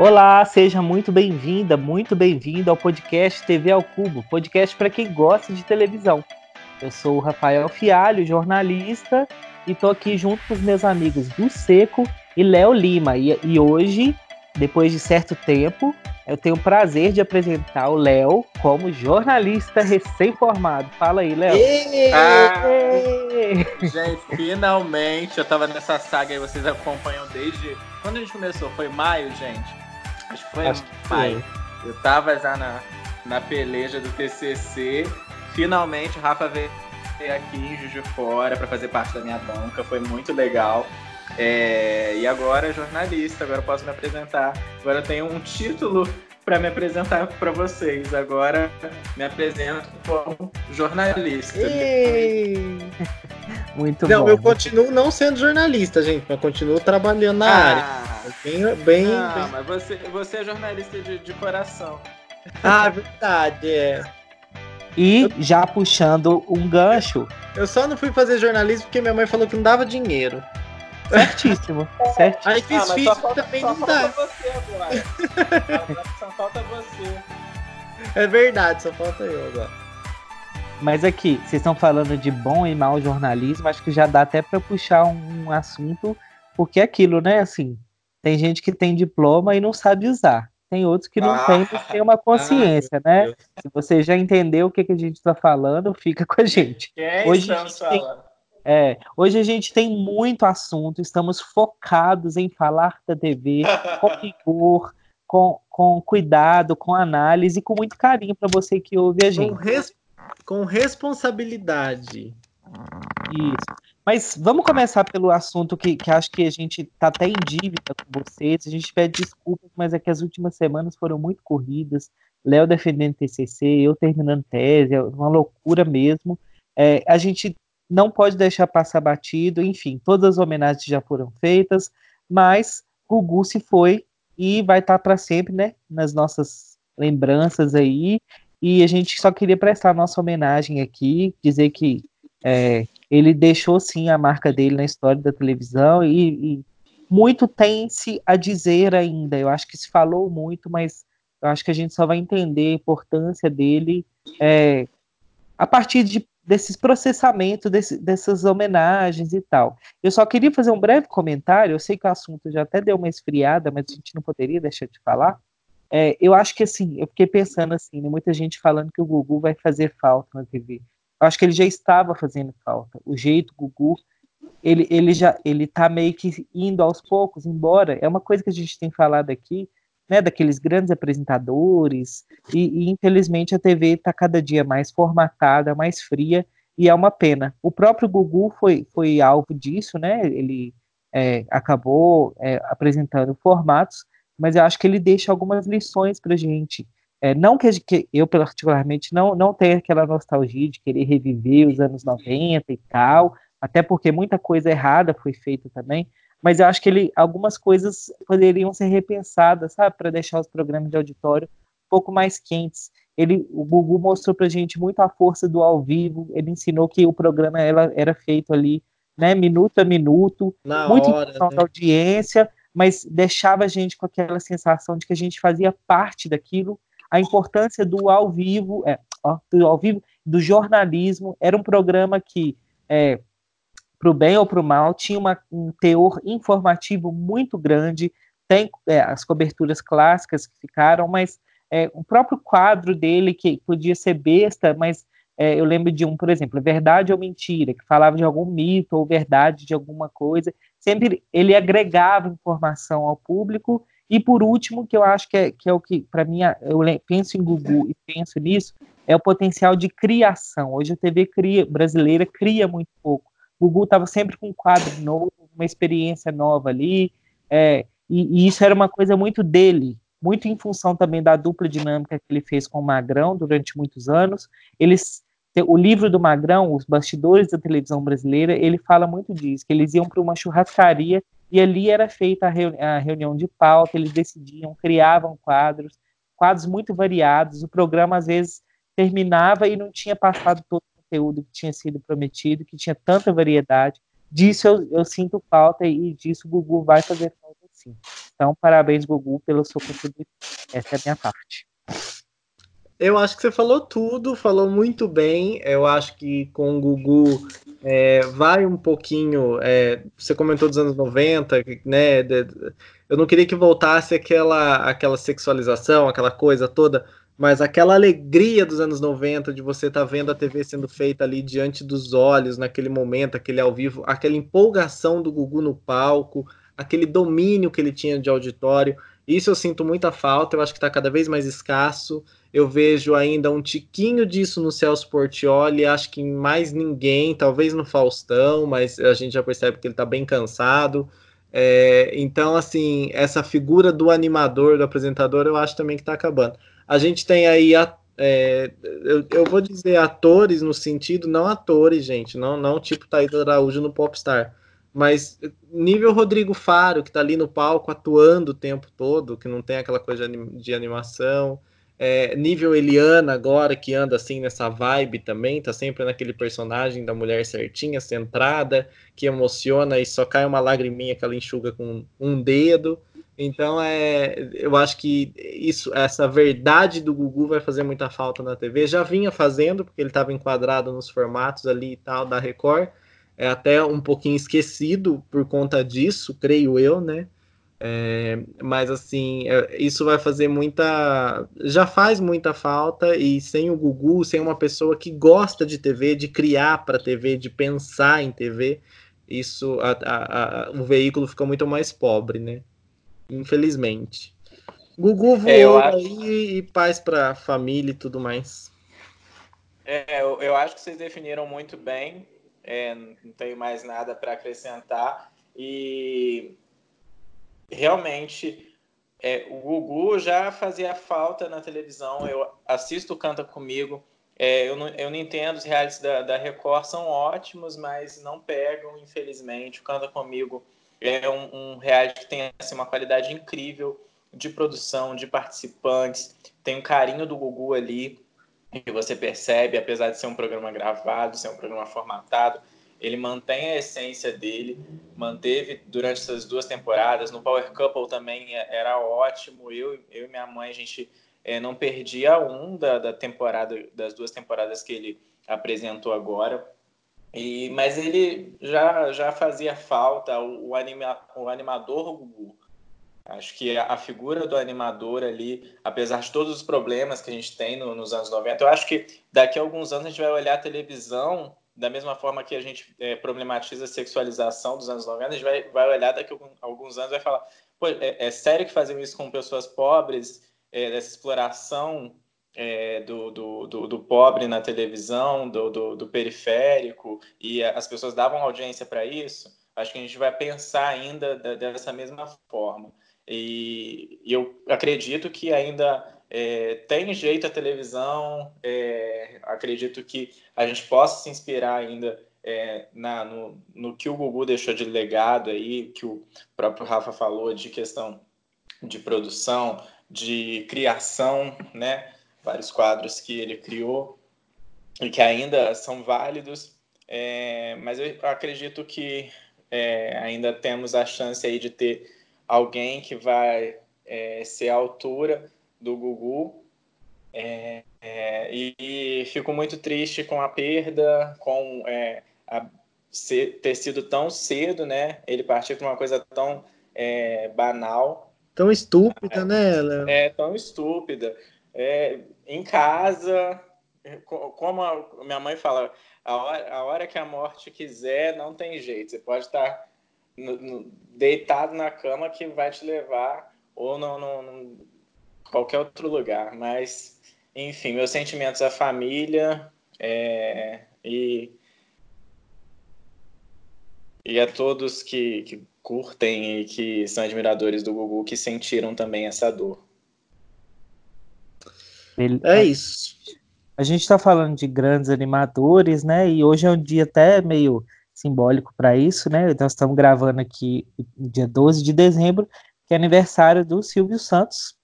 Olá, seja muito bem-vinda, muito bem-vindo ao podcast TV ao Cubo, podcast para quem gosta de televisão. Eu sou o Rafael Fialho, jornalista, e estou aqui junto com os meus amigos do Seco e Léo Lima. E, e hoje, depois de certo tempo, eu tenho o prazer de apresentar o Léo como jornalista recém-formado. Fala aí, Léo. Ah, gente, finalmente eu tava nessa saga aí, vocês acompanham desde. Quando a gente começou? Foi maio, gente? Acho que foi Acho que maio. Foi. Eu tava já na, na peleja do TCC. Finalmente o Rafa veio aqui em Juiz de Fora para fazer parte da minha banca. Foi muito legal. É, e agora jornalista, agora posso me apresentar. Agora eu tenho um título para me apresentar para vocês. Agora me apresento como jornalista. Muito não, bom. eu continuo não sendo jornalista, gente, mas continuo trabalhando na ah, área. Bem, bem, não, bem... mas você, você é jornalista de, de coração. Ah, verdade, é. E já puxando um gancho. Eu só não fui fazer jornalismo porque minha mãe falou que não dava dinheiro. Certíssimo, certíssimo. Aí fiz ah, físico também só não dá. Você agora. só falta você. É verdade, só falta eu agora. Mas aqui, vocês estão falando de bom e mau jornalismo, acho que já dá até para puxar um assunto, porque é aquilo, né? Assim, tem gente que tem diploma e não sabe usar. Tem outros que não ah, tem, mas tem uma consciência, ah, né? Se você já entendeu o que, que a gente está falando, fica com a gente. Quem hoje a gente tem, é, hoje a gente tem muito assunto, estamos focados em falar da TV com rigor, com, com cuidado, com análise e com muito carinho para você que ouve a gente. Com, res, com responsabilidade. Isso. Mas vamos começar pelo assunto que, que acho que a gente está até em dívida com vocês. A gente pede desculpas, mas é que as últimas semanas foram muito corridas. Léo defendendo TCC, eu terminando tese, é uma loucura mesmo. É, a gente não pode deixar passar batido, enfim, todas as homenagens já foram feitas, mas Gugu se foi e vai estar tá para sempre, né, nas nossas lembranças aí. E a gente só queria prestar nossa homenagem aqui, dizer que é, ele deixou sim a marca dele na história da televisão e, e muito tem-se a dizer ainda. Eu acho que se falou muito, mas eu acho que a gente só vai entender a importância dele é, a partir de, desses processamentos, desse, dessas homenagens e tal. Eu só queria fazer um breve comentário. Eu sei que o assunto já até deu uma esfriada, mas a gente não poderia deixar de falar. É, eu acho que assim, eu fiquei pensando assim, né, muita gente falando que o Gugu vai fazer falta na TV. Eu acho que ele já estava fazendo falta. O jeito Gugu, ele, ele já ele tá meio que indo aos poucos embora. É uma coisa que a gente tem falado aqui, né, daqueles grandes apresentadores, e, e infelizmente a TV está cada dia mais formatada, mais fria, e é uma pena. O próprio Gugu foi, foi alvo disso, né? Ele é, acabou é, apresentando formatos, mas eu acho que ele deixa algumas lições para gente. É, não que, que, eu, particularmente, não, não tenha aquela nostalgia de querer reviver os anos 90 e tal, até porque muita coisa errada foi feita também, mas eu acho que ele, algumas coisas poderiam ser repensadas, sabe, para deixar os programas de auditório um pouco mais quentes. Ele, o Gugu mostrou para gente muito a força do ao vivo, ele ensinou que o programa ela, era feito ali, né, minuto a minuto, Na muito hora, em né? da audiência, mas deixava a gente com aquela sensação de que a gente fazia parte daquilo a importância do ao vivo, é, ó, do ao vivo, do jornalismo. Era um programa que, é, para o bem ou para o mal, tinha uma, um teor informativo muito grande. Tem é, as coberturas clássicas que ficaram, mas é, o próprio quadro dele, que podia ser besta, mas é, eu lembro de um, por exemplo, Verdade ou Mentira, que falava de algum mito ou verdade de alguma coisa. Sempre ele agregava informação ao público e por último, que eu acho que é, que é o que, para mim, eu penso em Gugu e penso nisso, é o potencial de criação. Hoje a TV cria, brasileira cria muito pouco. O Gugu estava sempre com um quadro novo, uma experiência nova ali, é, e, e, isso era uma coisa muito dele, muito em função também da dupla dinâmica que ele fez com o Magrão durante muitos anos. Eles, o livro do Magrão, Os Bastidores da Televisão Brasileira, ele fala muito disso, que eles iam para uma churrascaria e ali era feita a, reuni a reunião de pauta, eles decidiam, criavam quadros, quadros muito variados. O programa, às vezes, terminava e não tinha passado todo conteúdo que tinha sido prometido, que tinha tanta variedade. Disso eu, eu sinto falta e disso o Gugu vai fazer falta sim. Então, parabéns, Gugu, pelo seu contributo. Essa é a minha parte. Eu acho que você falou tudo, falou muito bem. Eu acho que com o Gugu é, vai um pouquinho. É, você comentou dos anos 90, né? Eu não queria que voltasse aquela, aquela sexualização, aquela coisa toda, mas aquela alegria dos anos 90 de você estar tá vendo a TV sendo feita ali diante dos olhos, naquele momento, aquele ao vivo, aquela empolgação do Gugu no palco, aquele domínio que ele tinha de auditório. Isso eu sinto muita falta, eu acho que está cada vez mais escasso. Eu vejo ainda um tiquinho disso no Celso Portioli, acho que mais ninguém, talvez no Faustão, mas a gente já percebe que ele está bem cansado. É, então, assim, essa figura do animador, do apresentador, eu acho também que está acabando. A gente tem aí, a, é, eu, eu, vou dizer atores no sentido, não atores, gente, não, não tipo Thaída Araújo no Popstar, mas nível Rodrigo Faro, que está ali no palco atuando o tempo todo, que não tem aquela coisa de animação. É, nível Eliana agora, que anda assim nessa vibe também, tá sempre naquele personagem da mulher certinha, centrada, que emociona e só cai uma lagriminha que ela enxuga com um dedo. Então é, eu acho que isso, essa verdade do Gugu vai fazer muita falta na TV. Já vinha fazendo, porque ele estava enquadrado nos formatos ali e tal da Record. É até um pouquinho esquecido por conta disso, creio eu, né? É, mas assim, é, isso vai fazer muita. Já faz muita falta, e sem o Gugu, sem uma pessoa que gosta de TV, de criar para TV, de pensar em TV, isso a, a, a, o veículo fica muito mais pobre, né? Infelizmente. Gugu é, voou é, acho... aí e paz para família e tudo mais. É, eu, eu, acho que vocês definiram muito bem. É, não tenho mais nada para acrescentar. E realmente é, o Gugu já fazia falta na televisão. Eu assisto Canta Comigo. É, eu, não, eu não entendo, os realities da, da Record são ótimos, mas não pegam, infelizmente. O Canta Comigo é um, um reality que tem assim, uma qualidade incrível de produção, de participantes. Tem um carinho do Gugu ali, que você percebe, apesar de ser um programa gravado, ser um programa formatado, ele mantém a essência dele, manteve durante essas duas temporadas. No Power Couple também é, era ótimo. Eu, eu e minha mãe, a gente é, não perdia um da, da temporada, das duas temporadas que ele apresentou agora. E, mas ele já, já fazia falta, o, anima, o animador Gugu. Acho que a, figura do animador ali, apesar de todos os problemas que a gente tem no, nos anos 90, eu acho que daqui a alguns anos a gente vai olhar a televisão da mesma forma que a gente é, problematiza a sexualização dos anos 90, a gente vai, vai olhar daqui a alguns anos e vai falar: Pô, é, é sério que fazem isso com pessoas pobres, é, dessa exploração é, do, do, do, do, pobre na televisão, do, do, do, periférico, e as pessoas davam audiência para isso? Acho que a gente vai pensar ainda dessa mesma forma. E, e eu acredito que ainda é, tem jeito a televisão, é, acredito que a gente possa se inspirar ainda é, na, no, no, que o Gugu deixou de legado aí, que o próprio Rafa falou de questão de produção, de criação, né? Vários quadros que ele criou e que ainda são válidos, é, mas eu acredito que é, ainda temos a chance aí de ter alguém que vai é, ser a altura do Gugu. É, é, e, e, fico muito triste com a perda, com é, a, ser, ter sido tão cedo, né? Ele partir para uma coisa tão banal. Tão estúpida, né? Léo? É, tão estúpida. É, em casa, como a minha mãe fala, a hora, a hora que a morte quiser, não tem jeito. Você pode estar no, no, deitado na cama que vai te levar ou não, qualquer outro lugar. Mas, enfim, meus sentimentos à família é, e, e a todos que, que curtem e que são admiradores do Gugu que sentiram também essa dor. É isso. A gente está falando de grandes animadores, né? E hoje é um dia até meio simbólico para isso, né? Nós estamos gravando aqui dia 12 de dezembro, que é aniversário do Silvio Santos,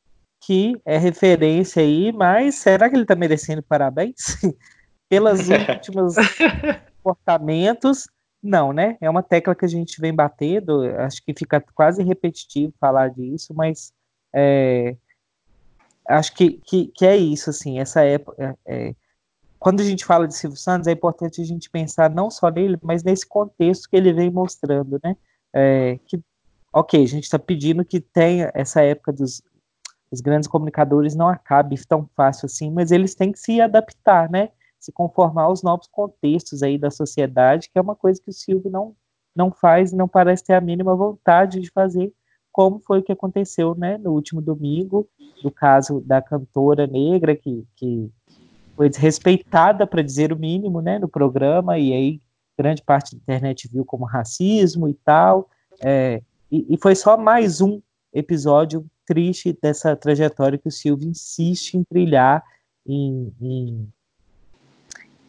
que é referência aí, mas será que ele está merecendo parabéns? Pelos últimos comportamentos, Não, né? É uma tecla que a gente vem batendo, acho que fica quase repetitivo falar disso, mas é, acho que, que, que, é isso, assim, essa época. É, é, quando a gente fala de Silvio Santos, é importante a gente pensar não só nele, mas nesse contexto que ele vem mostrando, né? É, que, ok, a gente está pedindo que tenha essa época dos os grandes comunicadores não acabe tão fácil assim, mas eles têm que se adaptar, né? Se conformar aos novos contextos aí da sociedade, que é uma coisa que o Silvio não, não faz e não parece ter a mínima vontade de fazer, como foi o que aconteceu, né, no último domingo, do caso da cantora negra que, que foi desrespeitada, para dizer o mínimo, né, no programa, e aí grande parte da internet viu como racismo e tal, é, e, e, foi só mais um episódio triste dessa trajetória que o Silvio insiste em trilhar em, em,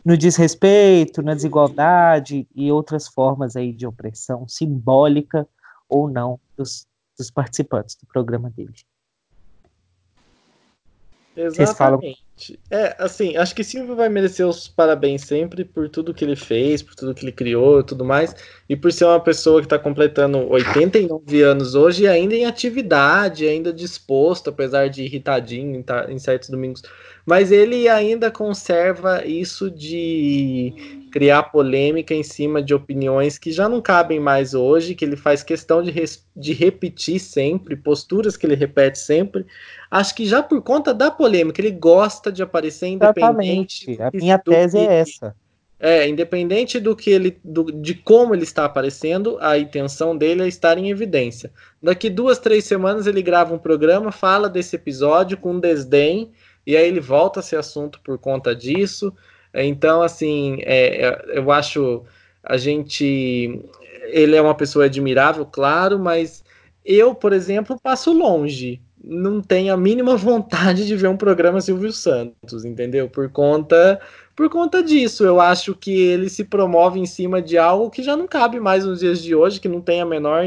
no desrespeito, na desigualdade e outras formas aí de opressão simbólica ou não dos, dos participantes do programa dele. Exatamente. É, assim, acho que Silvio vai merecer os parabéns sempre por tudo que ele fez, por tudo que ele criou e tudo mais, e por ser uma pessoa que está completando 89 anos hoje e ainda em atividade, ainda disposto, apesar de irritadinho em, em certos domingos. Mas ele ainda conserva isso de criar polêmica em cima de opiniões que já não cabem mais hoje, que ele faz questão de, de repetir sempre, posturas que ele repete sempre. Acho que já por conta da polêmica, ele gosta de aparecer independente. Exatamente. A minha tese é que, é essa. É, independente do que ele, do, de como ele está aparecendo, a intenção dele é estar em evidência. Daqui duas, três semanas ele grava um programa, fala desse episódio com desdém, e aí ele volta a esse assunto por conta disso. Então, assim, é, é, eu acho a gente. Ele é uma pessoa admirável, claro, mas eu, por exemplo, passo longe. Não tenho a mínima vontade de ver um programa Silvio Santos, entendeu? Por conta por conta disso. Eu acho que ele se promove em cima de algo que já não cabe mais nos dias de hoje, que não tem a menor,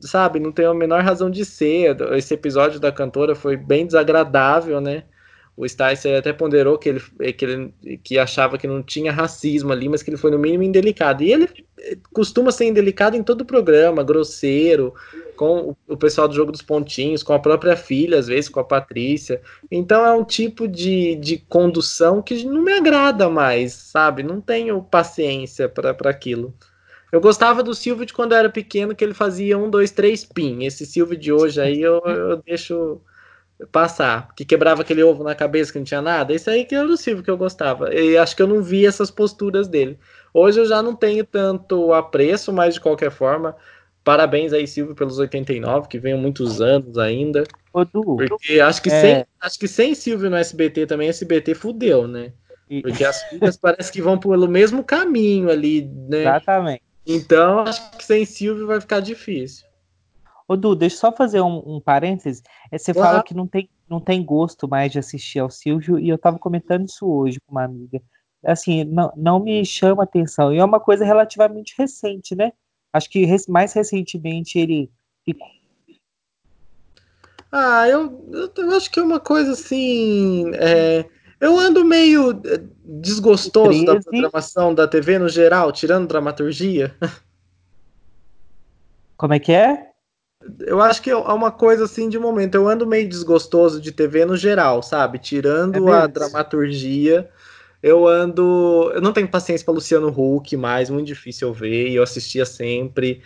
sabe, não tem a menor razão de ser. Esse episódio da cantora foi bem desagradável, né? o Sticer até ponderou que ele, que ele que achava que não tinha racismo ali, mas que ele foi no mínimo indelicado. E ele costuma ser indelicado em todo o programa, grosseiro, com o pessoal do jogo dos pontinhos, com a própria filha, às vezes com a Patrícia. Então é um tipo de, de condução que não me agrada mais, sabe? Não tenho paciência para aquilo. Eu gostava do Silvio de quando eu era pequeno, que ele fazia um, dois, três pin. Esse Silvio de hoje aí eu, eu deixo passar, que quebrava aquele ovo na cabeça que não tinha nada, esse aí que era o Silvio que eu gostava. E acho que eu não vi essas posturas dele. Hoje eu já não tenho tanto apreço, mas de qualquer forma, parabéns aí, Silvio, pelos 89, que venham muitos anos ainda. Ô, du, porque acho que, é... sem, acho que sem Silvio no SBT também, SBT fudeu, né? Porque as filhas parece que vão pelo mesmo caminho ali, né? Exatamente. Então, acho que sem Silvio vai ficar difícil. Ô, Du, deixa eu só fazer um, um parênteses. É, você fala que não tem, não tem gosto mais de assistir ao Silvio, e eu estava comentando isso hoje com uma amiga. Assim, não, não me chama atenção. E é uma coisa relativamente recente, né? Acho que mais recentemente ele ficou. Ah, eu, eu, acho que é uma coisa assim. É, eu ando meio é, desgostoso da programação da TV no geral, tirando dramaturgia. Como é que é? Eu acho que é uma coisa assim de momento. Eu ando meio desgostoso de TV no geral, sabe? Tirando é a dramaturgia, eu ando. Eu não tenho paciência para Luciano Huck mais, muito difícil eu ver, e eu assistia sempre.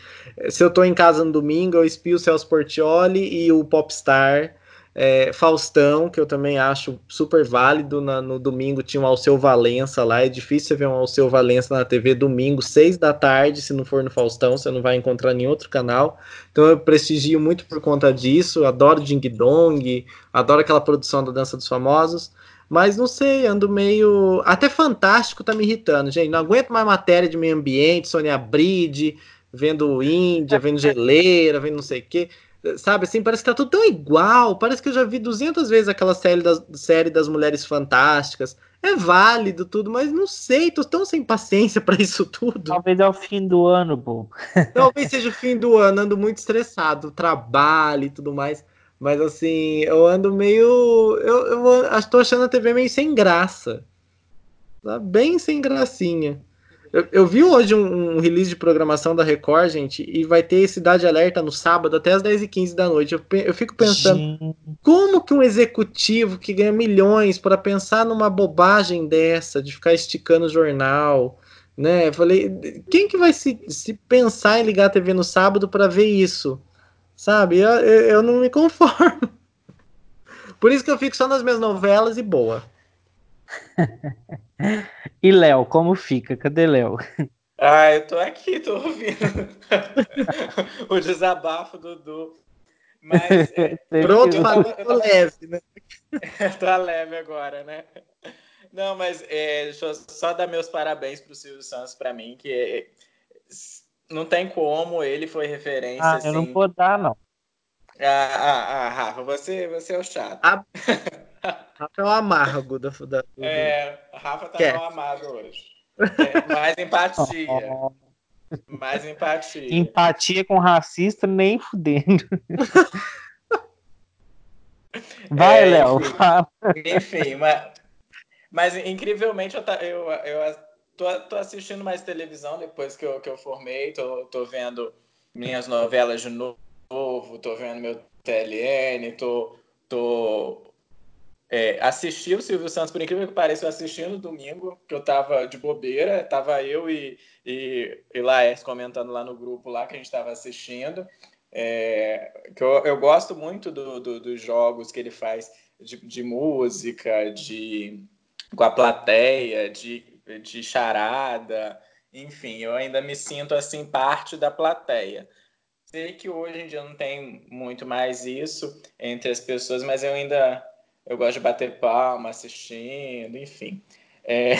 Se eu tô em casa no domingo, eu espio o Celso Portioli e o Popstar. É, Faustão, que eu também acho super válido. Na, no domingo tinha um Alceu Valença lá. É difícil ver um Alceu Valença na TV domingo, seis da tarde. Se não for no Faustão, você não vai encontrar em outro canal. Então eu prestigio muito por conta disso. Adoro Ding Dong, adoro aquela produção da Dança dos Famosos. Mas não sei, ando meio. Até fantástico tá me irritando, gente. Não aguento mais matéria de meio ambiente, Sônia Bride, vendo Índia, vendo geleira, vendo não sei o quê sabe, assim, parece que tá tudo tão igual. Parece que eu já vi 200 vezes aquela série das, série das Mulheres Fantásticas. É válido tudo, mas não sei, tô tão sem paciência para isso tudo. Talvez é o fim do ano, bom. Talvez seja o fim do ano, ando muito estressado, trabalho e tudo mais. Mas assim, eu ando meio. Eu, eu tô achando a TV meio sem graça. Tá bem sem gracinha. Eu, eu vi hoje um, um, release de programação da Record, gente, e vai ter Cidade Alerta no sábado até as 10h15 da noite. Eu, eu fico pensando, gente. como que um executivo que ganha milhões para pensar numa bobagem dessa, de ficar esticando o jornal, né? Eu falei, quem que vai se, se pensar em ligar a TV no sábado para ver isso? Sabe? Eu, eu, eu não me conformo. Por isso que eu fico só nas minhas novelas e boa. E Léo, como fica? Cadê Léo? Ah, eu tô aqui, tô ouvindo o desabafo do Du. Mas. É, Pronto, tô leve, né? tá leve agora, né? Não, mas é, deixa eu só dar meus parabéns pro Silvio Santos para mim, que é, não tem como, ele foi referência. Ah, assim... eu não assim. vou dar, não. Ah, ah, ah, Rafa, você, você é o chato. A... Rafa é o amargo da. da do... É, Rafa tá mal amado hoje. É, mais empatia. mais empatia. Empatia com racista, nem fudendo. Vai, é, Léo. Enfim, mas, mas incrivelmente eu, eu, eu tô, tô assistindo mais televisão depois que eu, que eu formei, tô, tô vendo minhas novelas de novo, tô vendo meu TLN, tô, tô é, assisti o Silvio Santos, por incrível que pareça, eu assisti no domingo, que eu tava de bobeira, tava eu e, e, e Laércio comentando lá no grupo lá que a gente estava assistindo. É, que eu, eu gosto muito do, do, dos jogos que ele faz de, de música, de com a plateia, de, de charada, enfim, eu ainda me sinto assim parte da plateia. Sei que hoje em dia não tem muito mais isso entre as pessoas, mas eu ainda eu gosto de bater palma assistindo, enfim. É,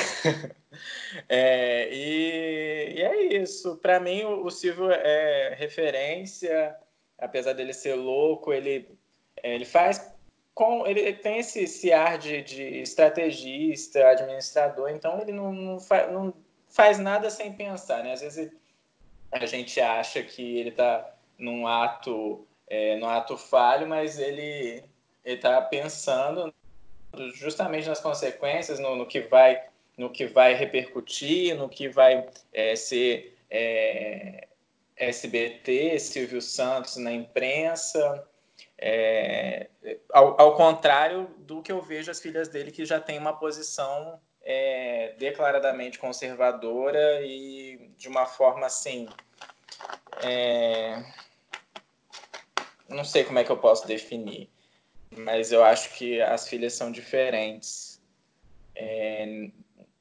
é, e, e, é isso. Para mim, o, o, Silvio é referência, apesar dele ser louco, ele, ele faz com. Ele tem esse, esse ar de, de estrategista, administrador, então ele não, não, fa, não faz nada sem pensar. Né? Às vezes a gente acha que ele está num ato, é, num ato falho, mas ele ele está pensando justamente nas consequências, no, no, que vai no que vai repercutir, no que vai é, ser é, SBT, Silvio Santos na imprensa, é, ao, ao, contrário do que eu vejo as filhas dele que já têm uma posição é, declaradamente conservadora e de uma forma assim é, não sei como é que eu posso definir mas eu acho que as filhas são diferentes é,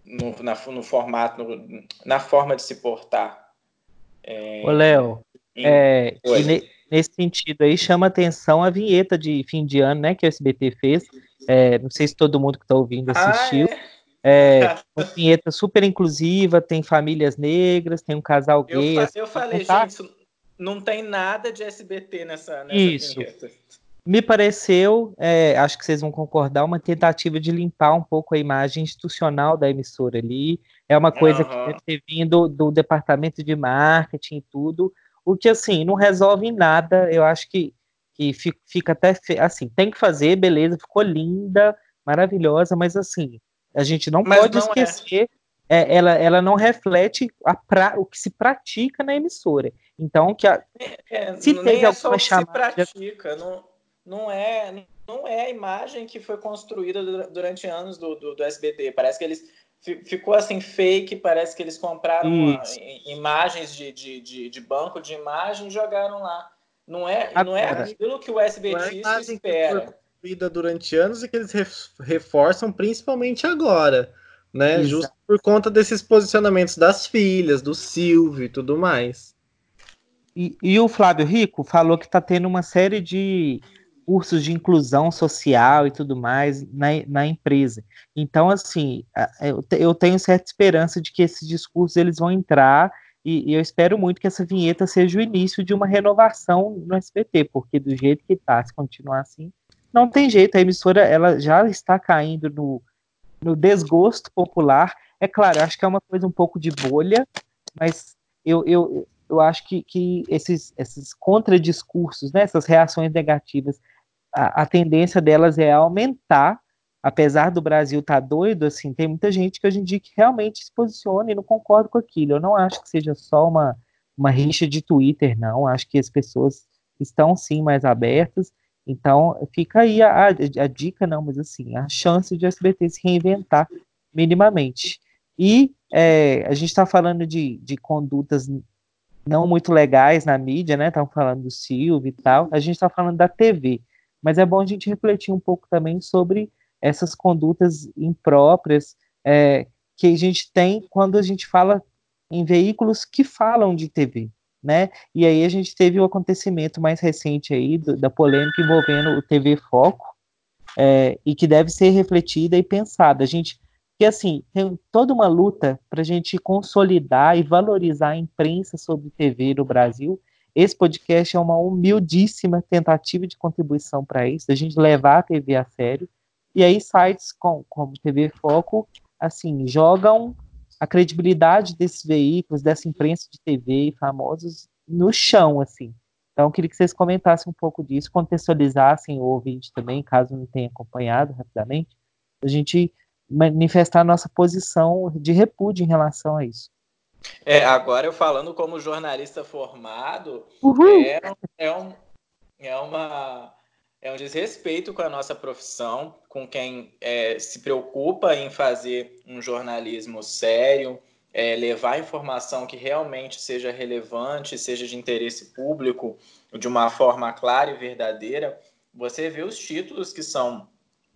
no, na, no formato, no, na forma de se portar. É, Ô, Léo, é, ne, nesse sentido aí chama atenção a vinheta de fim de ano, né, que o SBT fez. É, não sei se todo mundo que está ouvindo ah, assistiu. Ah, é, uma vinheta super inclusiva, tem famílias negras, tem um casal gay. Eu, assim, eu falei, gente, não tem nada de SBT nessa, nessa Isso. Vinheta me pareceu, é, acho que vocês vão concordar, uma tentativa de limpar um pouco a imagem institucional da emissora ali. É uma coisa uhum. que deve ter vindo do departamento de marketing e tudo, o que, assim, não resolve nada. Eu acho que, que fica até, assim, tem que fazer, beleza, ficou linda, maravilhosa, mas, assim, a gente não mas pode não é. esquecer, é. É, ela, ela não reflete pra, o que se pratica na emissora. Então, que a, é, é se teve é alguma chamada... Se pratica, não não é não é a imagem que foi construída durante anos do, do, do SBT. Parece que eles ficou assim fake, parece que eles compraram uma, imagens de, de, de, de, banco de imagem e jogaram lá. Não é, não é aquilo que o SBT é espera. Que construída durante anos e que eles reforçam principalmente agora, né? Exato. Justo por conta desses posicionamentos das filhas, do Silvio e tudo mais. E, e o Flávio Rico falou que está tendo uma série de cursos de inclusão social e tudo mais na, na empresa. Então, assim, eu, tenho certa esperança de que esses discursos eles vão entrar e, e, eu espero muito que essa vinheta seja o início de uma renovação no SBT, porque do jeito que está, se continuar assim, não tem jeito. A emissora ela já está caindo no, no desgosto popular. É claro, acho que é uma coisa um pouco de bolha, mas eu, eu, eu acho que, que esses, esses contradiscursos, né, essas reações negativas a, a tendência delas é aumentar apesar do Brasil estar tá doido, assim, tem muita gente que hoje em dia que realmente se posiciona e não concorda com aquilo. Eu não acho que seja só uma, uma rixa de Twitter, não. Acho que as pessoas estão sim mais abertas. Então, fica aí a, a, a dica, não, mas assim, a chance de SBT se reinventar minimamente. E é, a gente está falando de, de condutas não muito legais na mídia, né? Estamos falando do Silvio e tal. A gente está falando da TV. Mas é bom a gente refletir um pouco também sobre essas condutas impróprias é, que a gente tem quando a gente fala em veículos que falam de TV, né? E aí a gente teve o acontecimento mais recente aí do, da polêmica envolvendo o TV Foco é, e que deve ser refletida e pensada. A gente que assim tem toda uma luta para a gente consolidar e valorizar a imprensa sobre TV no Brasil. Esse podcast é uma humildíssima tentativa de contribuição para isso, a gente levar a TV a sério e aí sites com, como TV Foco, assim, jogam a credibilidade desses veículos, dessa imprensa de TV famosos no chão, assim. Então, queria que vocês comentassem um pouco disso, contextualizassem o ouvinte também, caso não tenha acompanhado rapidamente, a gente manifestar a nossa posição de repúdio em relação a isso. É, agora eu falando como jornalista formado, é, é, um, é uma é um desrespeito com a nossa profissão, com quem é, se preocupa em fazer um jornalismo sério, é, levar informação que realmente seja relevante, seja de interesse público, de uma forma clara e verdadeira. Você vê os títulos que são,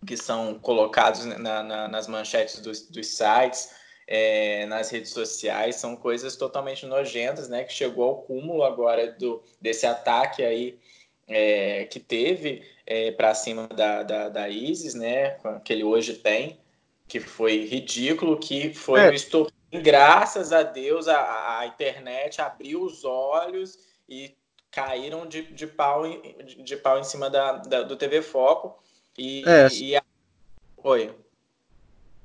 que são colocados na, na, nas manchetes dos, dos sites, é, nas redes sociais, são coisas totalmente nojentas, né? Que chegou ao cúmulo agora do, desse ataque aí é, que teve é, para cima da, da, da, ISIS, né, que ele hoje tem, que foi ridículo, que foi é. Graças a Deus, a, a, internet abriu os olhos e caíram de, de, pau, em, de pau em cima da, da do TV Foco. E, é. e a... Oi.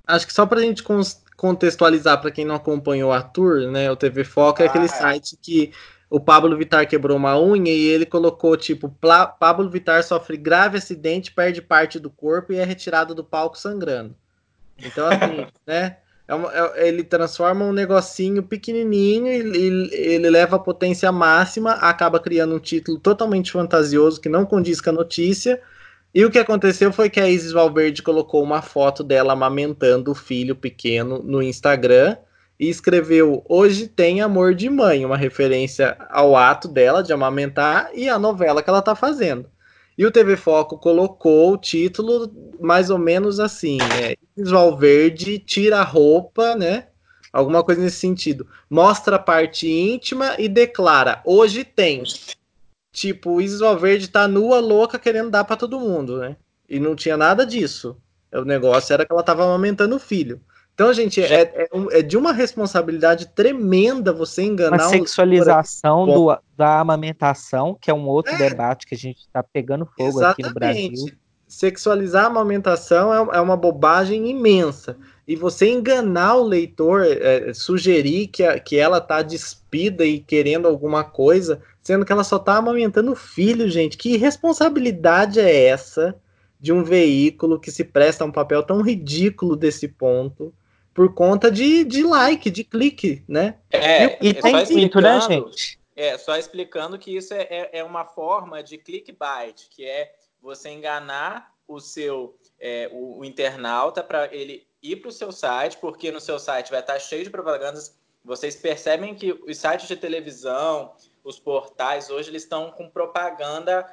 Acho que só para a gente contextualizar para quem não acompanhou a tour, né, o TV Foco é aquele ah, é. site que o Pablo Vitar quebrou uma unha e ele colocou tipo Pablo Vitar sofre grave acidente, perde parte do corpo e é retirado do palco sangrando. Então assim, né? É uma, é, ele transforma um negocinho pequenininho e ele, ele leva a potência máxima, acaba criando um título totalmente fantasioso que não condiz com a notícia. E o que aconteceu foi que a Isis Valverde colocou uma foto dela amamentando o filho pequeno no Instagram e escreveu Hoje tem amor de mãe, uma referência ao ato dela de amamentar e a novela que ela está fazendo. E o TV Foco colocou o título mais ou menos assim: é, Valverde tira a roupa, né? Alguma coisa nesse sentido. Mostra a parte íntima e declara: Hoje tem. Tipo, Isis Valverde tá nua, louca, querendo dar para todo mundo, né? E não tinha nada disso. O negócio era que ela tava amamentando o filho. Então, gente, é, é, é, de uma responsabilidade tremenda você enganar. Uma sexualização um... do, da amamentação, que é um outro é. debate que a gente está pegando fogo Exatamente. aqui no Brasil. Sexualizar a amamentação é, é, uma bobagem imensa. E você enganar o leitor, é, sugerir que, a, que ela está despida e querendo alguma coisa, sendo que ela só está amamentando o filho, gente. Que responsabilidade é essa de um veículo que se presta a um papel tão ridículo desse ponto? por conta de, de like, de clique, né? É, e, e é tem muito, né, gente? É, só explicando que isso é, é, é, uma forma de clickbait, que é você enganar o seu é, o, o, internauta para ele ir para o seu site, porque no seu site vai estar cheio de propagandas. Vocês percebem que os sites de televisão, os portais hoje eles estão com propaganda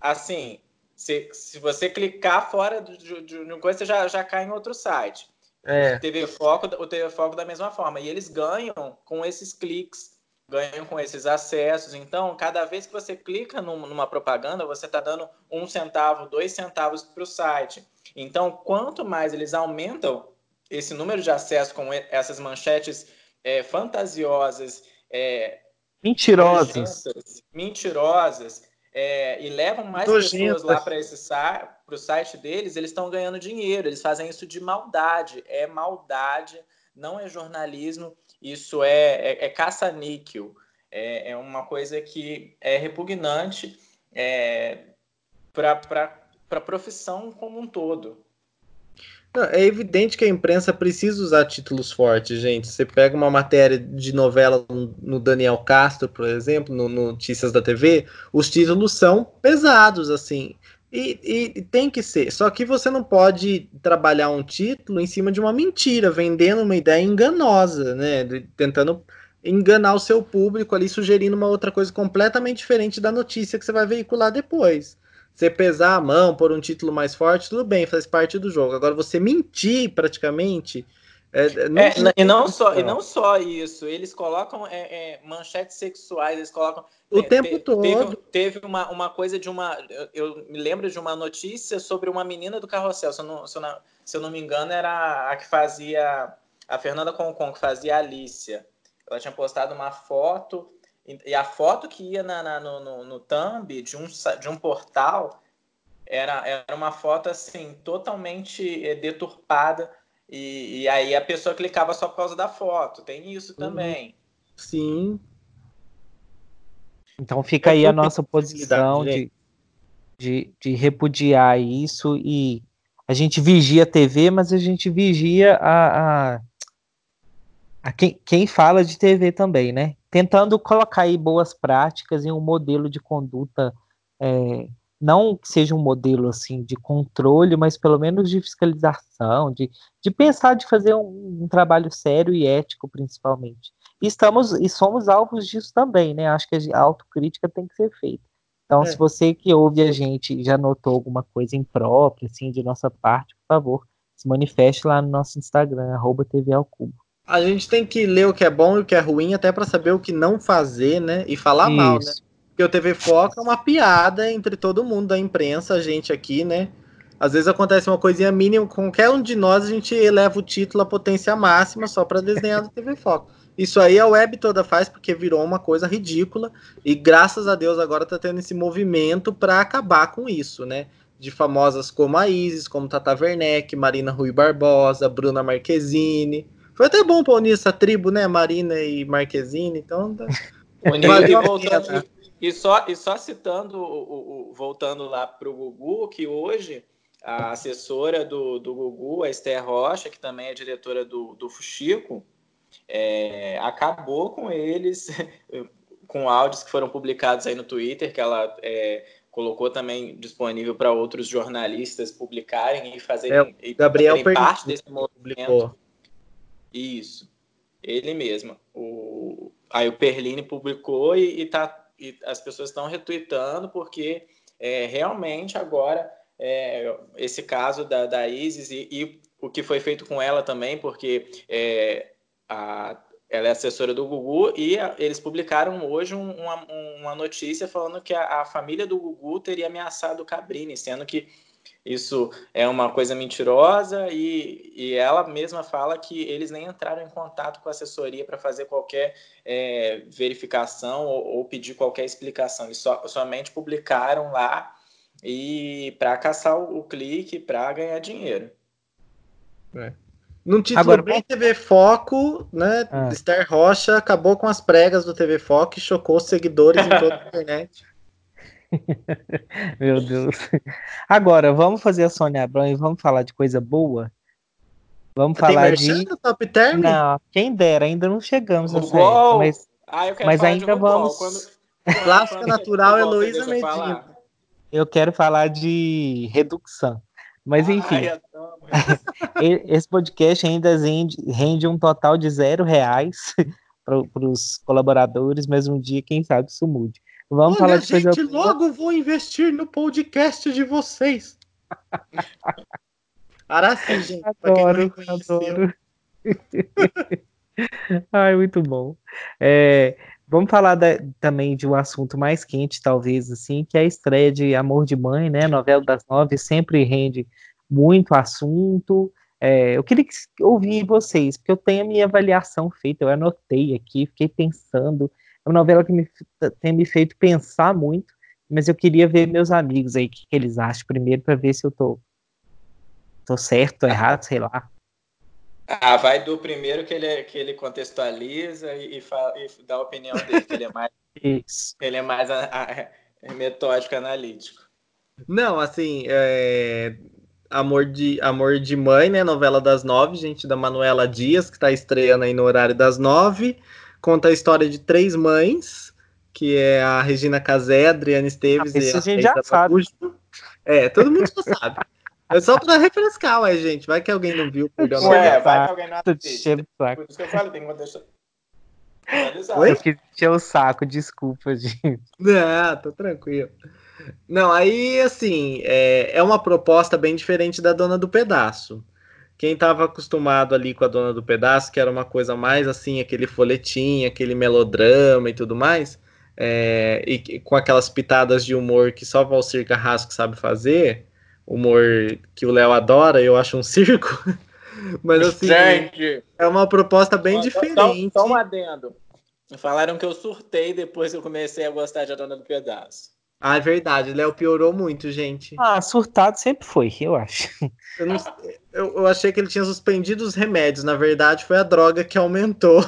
assim. Se, se você clicar fora de, de, de uma coisa, você já, já cai em outro site. É. TV Foco, o TV Foco da mesma forma. E eles ganham com esses cliques, ganham com esses acessos. Então, cada vez que você clica numa propaganda, você está dando um centavo, dois centavos para o site. Então, quanto mais eles aumentam esse número de acessos com essas manchetes é, fantasiosas, é, mentirosas, mentirosas, é, e levam mais pessoas lá para esse para o site deles, eles estão ganhando dinheiro. Eles fazem isso de maldade. É maldade, não é jornalismo. Isso é, é, é caça-níquel. É, é, uma coisa que é repugnante é, para a profissão como um todo. é evidente que a imprensa precisa usar títulos fortes, gente. Você pega uma matéria de novela no Daniel Castro, por exemplo, no Notícias da TV, os títulos são pesados, assim. E, e, tem que ser. Só que você não pode trabalhar um título em cima de uma mentira, vendendo uma ideia enganosa, né? Tentando enganar o seu público ali, sugerindo uma outra coisa completamente diferente da notícia que você vai veicular depois. Você pesar a mão por um título mais forte, tudo bem, faz parte do jogo. Agora, você mentir praticamente. É, é não, é, e, não só, e não só isso, eles colocam é, é, manchetes sexuais, eles colocam. O tempo te, todo. Teve, teve, uma, uma coisa de uma. Eu, eu, me lembro de uma notícia sobre uma menina do carrossel, se eu não, se eu não, se eu não me engano, era a que fazia. A Fernanda Concon, que fazia a Alicia. Ela tinha postado uma foto e a foto que ia na, na, no, no, no thumb de um, de um portal era, era uma foto assim totalmente deturpada e, e aí a pessoa clicava só por causa da foto. Tem isso uhum. também. Sim. Então fica aí a nossa posição de, de, de repudiar isso e a gente vigia a TV, mas a gente vigia a, a, a quem, quem fala de TV também, né? tentando colocar aí boas práticas em um modelo de conduta, é, não que seja um modelo assim de controle, mas pelo menos de fiscalização, de, de pensar de fazer um, um trabalho sério e ético, principalmente. E estamos e somos alvos disso também, né? Acho que a autocrítica tem que ser feita. Então, é. se você que ouve a gente já notou alguma coisa imprópria, assim, de nossa parte, por favor, se manifeste lá no nosso Instagram, arroba TV ao Cubo a gente tem que ler o que é bom e o que é ruim, até para saber o que não fazer, né? E falar Isso. mal, né? Porque o TV Foca é uma piada entre todo mundo da imprensa, a gente aqui, né? Às vezes acontece uma coisinha mínima, qualquer um de nós a gente eleva o título à potência máxima só para desenhar do TV Foca. Isso aí a web toda faz porque virou uma coisa ridícula e graças a Deus agora tá tendo esse movimento para acabar com isso, né? De famosas como a Isis, como Tata Werneck, Marina Rui Barbosa, Bruna Marquezine, foi até bom pra unir essa tribo, né? Marina e Marquezine, então. Tá... e, voltando, e, só, e só citando, o, o, voltando lá pro Gugu, que hoje a assessora do, do Gugu, a Esther Rocha, que também é diretora do, do Fuxico, é, acabou com eles, com áudios que foram publicados aí no Twitter, que ela é, colocou também disponível para outros jornalistas publicarem e fazerem, é, Gabriel fazerem parte desse movimento. Publicou. Isso. Ele mesmo. O... Aí o Perline publicou e, e, tá, e as pessoas estão retweetando porque é, realmente agora é, esse caso da, da Isis e, e, o que foi feito com ela também, porque é, a, ela é assessora do Gugu e a, eles publicaram hoje um, uma, uma, notícia falando que a, a, família do Gugu teria ameaçado o Cabrini, sendo que isso é uma coisa mentirosa e, e ela mesma fala que eles nem entraram em contato com a assessoria para fazer qualquer é, verificação ou, ou, pedir qualquer explicação. Eles so, somente publicaram lá e para caçar o, o clique para ganhar dinheiro. É. Num título Agora, bem TV Foco, né? Ah. Esther Rocha acabou com as pregas do TV Foco e chocou os seguidores em toda a internet. Meu Deus. Agora, vamos fazer a Sônia Abrão e vamos falar de coisa boa? Vamos Tem falar de. Top term? Não, quem dera, ainda não chegamos nessa época, mas, ah, mas ainda vamos. Quando... Clássica natural Heloísa Medina. Eu quero falar de redução. Mas enfim, Ai, esse podcast ainda rende, rende, um total de zero reais para os colaboradores, mas um dia, quem sabe, isso mude. Vamos Olha, falar de gente, coisa... logo vou investir no podcast de vocês. Araci, gente. Adoro, adoro. Ai, muito bom. É, vamos falar da, também de um assunto mais quente, talvez, assim, que é a estreia de Amor de Mãe, né? Novela das Nove sempre rende muito assunto. É, eu queria ouvir vocês, porque eu tenho a minha avaliação feita, eu anotei aqui, fiquei pensando é uma novela que me, tem me feito pensar muito, mas eu queria ver meus amigos aí, o que, que eles acham primeiro, para ver se eu tô, tô certo, tô errado, sei lá. Ah, vai do primeiro que ele, que ele contextualiza e, e, fala, e dá a opinião dele, que ele é mais, Isso. Ele é mais a, a, metódico, analítico. Não, assim, é... Amor de, Amor de Mãe, né? Novela das nove, gente, da Manuela Dias, que está estreando aí no horário das nove. Conta a história de três mães, que é a Regina Casé, a Adriana Esteves ah, e a, a gente já sabe. É, todo mundo já sabe. É só pra refrescar, ué, gente. Vai que alguém não viu. Ué, vai que alguém não assiste. Por isso que eu falo, tem que deixar. Oi? Eu quis encher o saco, desculpa, gente. Não, tô tranquilo. Não, aí, assim, é, é uma proposta bem diferente da Dona do Pedaço. Quem estava acostumado ali com a Dona do Pedaço, que era uma coisa mais assim, aquele folhetim, aquele melodrama e tudo mais, é, e com aquelas pitadas de humor que só Valcir Carrasco sabe fazer, humor que o Léo adora, eu acho um circo. Mas assim, Gente, é uma proposta bem diferente. Só um adendo. Falaram que eu surtei depois que eu comecei a gostar de A Dona do Pedaço. Ah, é verdade. Léo piorou muito, gente. Ah, surtado sempre foi, eu acho. Eu, não, eu, eu, achei que ele tinha suspendido os remédios. Na verdade, foi a droga que aumentou.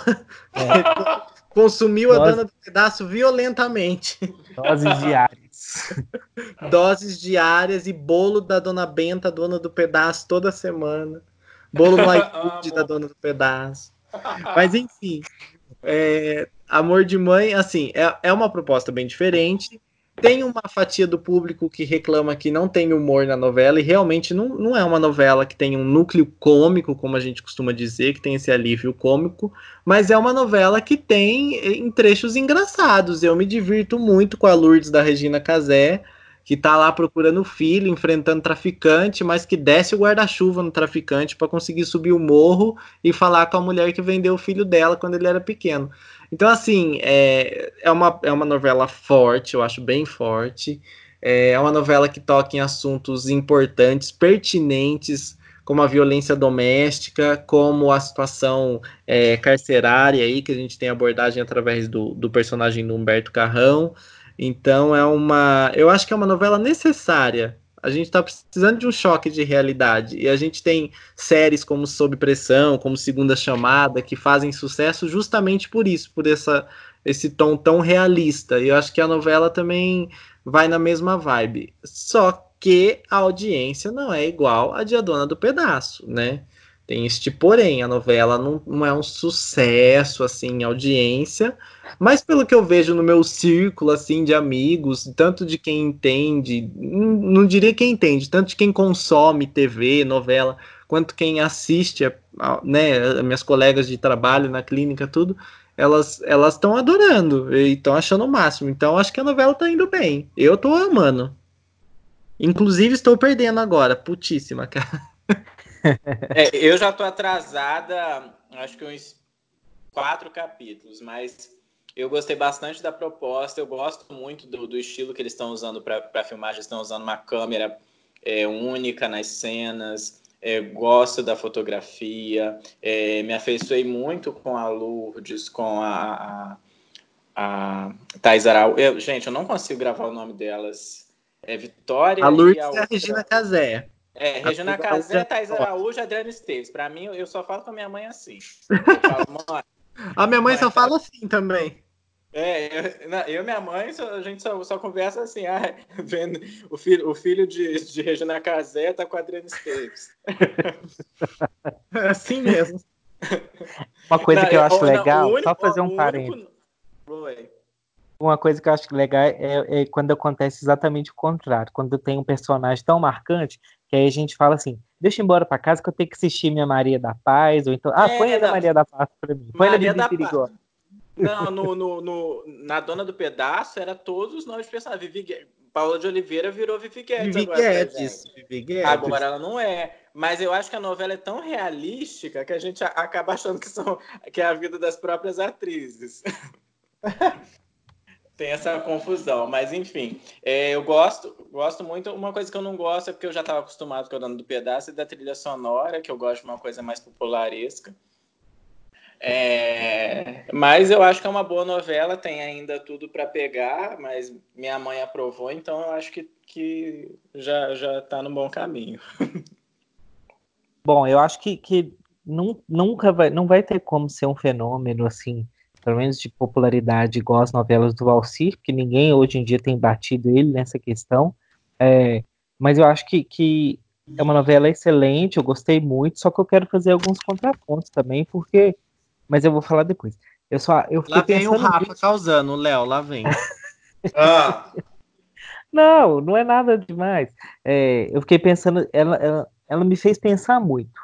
É. Consumiu Dose... a dona do pedaço violentamente. Doses diárias. Doses diárias e bolo da dona Benta, dona do pedaço, toda semana. Bolo no iFood da dona do pedaço. Mas enfim, é, Amor de Mãe, assim, é, é uma proposta bem diferente. Tem uma fatia do público que reclama que não tem humor na novela, e realmente não, não é uma novela que tem um núcleo cômico, como a gente costuma dizer, que tem esse alívio cômico, mas é uma novela que tem eh, em trechos engraçados. Eu me divirto muito com a Lourdes da Regina Casé, que tá lá procurando o filho, enfrentando traficante, mas que desce o guarda-chuva no traficante para conseguir subir o morro e falar com a mulher que vendeu o filho dela quando ele era pequeno. Então, assim, é, é, uma, é uma novela forte, eu acho bem forte. É, é uma novela que toca em assuntos importantes, pertinentes, como a violência doméstica, como a situação é, carcerária aí, que a gente tem abordagem através do, do personagem do Humberto Carrão. Então é uma. Eu acho que é uma novela necessária a gente está precisando de um choque de realidade. E a gente tem séries como Sob Pressão, como Segunda Chamada, que fazem sucesso justamente por isso, por essa, esse tom tão realista. E eu acho que a novela também vai na mesma vibe. Só que a audiência não é igual a de A Dona do Pedaço, né? Tem este porém, a novela não, não é um sucesso, assim, em audiência, mas pelo que eu vejo no meu círculo, assim, de amigos, tanto de quem entende, não diria quem entende, tanto de quem consome TV, novela, quanto quem assiste, né, minhas colegas de trabalho na clínica, tudo, elas elas estão adorando e estão achando o máximo. Então, acho que a novela tá indo bem. Eu tô amando. Inclusive, estou perdendo agora, putíssima, cara. É, eu já tô atrasada, acho que uns quatro capítulos, mas eu gostei bastante da proposta. Eu gosto muito do, do estilo que eles estão usando para filmagem. Eles estão usando uma câmera é, única nas cenas. É, gosto da fotografia. É, me afeiçoei muito com a Lourdes, com a, a, a Thais Araújo. Gente, eu não consigo gravar o nome delas. É Vitória. A Lourdes a é a Regina Casé. É, Regina Casé, Thais Araújo, Adriana Esteves. Pra mim, eu só falo com a minha mãe assim. Falo, a minha mãe só fala assim também. É, eu, e minha mãe, a gente só, só conversa assim, ah, vendo o filho, o filho de, de Regina Casé tá com a Adriana Esteves. É assim mesmo. Uma coisa não, que eu acho não, legal, único, só fazer um parênteses. Uma coisa que eu acho legal é, é, quando acontece exatamente o contrário. Quando tem um personagem tão marcante que aí a gente fala assim, deixa eu ir embora pra casa que eu tenho que assistir minha Maria da Paz, ou então, ah, é, põe a da Maria da Paz pra mim, põe Maria da Paz. Não, no, no, no, na Dona do Pedaço era todos os nomes de personagens. Vivi, Paula de Oliveira virou Vivi Guedes. Vivi agora, Guedes, Vivi Guedes. Agora ela não é. Mas eu acho que a novela é tão realística que a gente acaba achando que, são, que é a vida das próprias atrizes. tem essa confusão, mas enfim, é, eu gosto, gosto muito. Uma coisa que eu não gosto é porque eu já estava acostumado com o Dono do Pedaço e da trilha sonora, que eu gosto de uma coisa mais popularesca. É, mas eu acho que é uma boa novela, tem ainda tudo para pegar, mas minha mãe aprovou, então eu acho que, que já já está no bom caminho. Bom, eu acho que, que nunca vai, não vai ter como ser um fenômeno assim pelo menos de popularidade, igual as novelas do Valcir, que ninguém hoje em dia tem batido ele nessa questão. É, mas eu acho que, que é uma novela excelente, eu gostei muito, só que eu quero fazer alguns contrapontos também, porque. Mas eu vou falar depois. Eu só. Eu lá vem o Rafa nisso. causando, o Léo, lá vem. ah. Não, não é nada demais. É, eu fiquei pensando, ela, ela, ela, me fez pensar muito.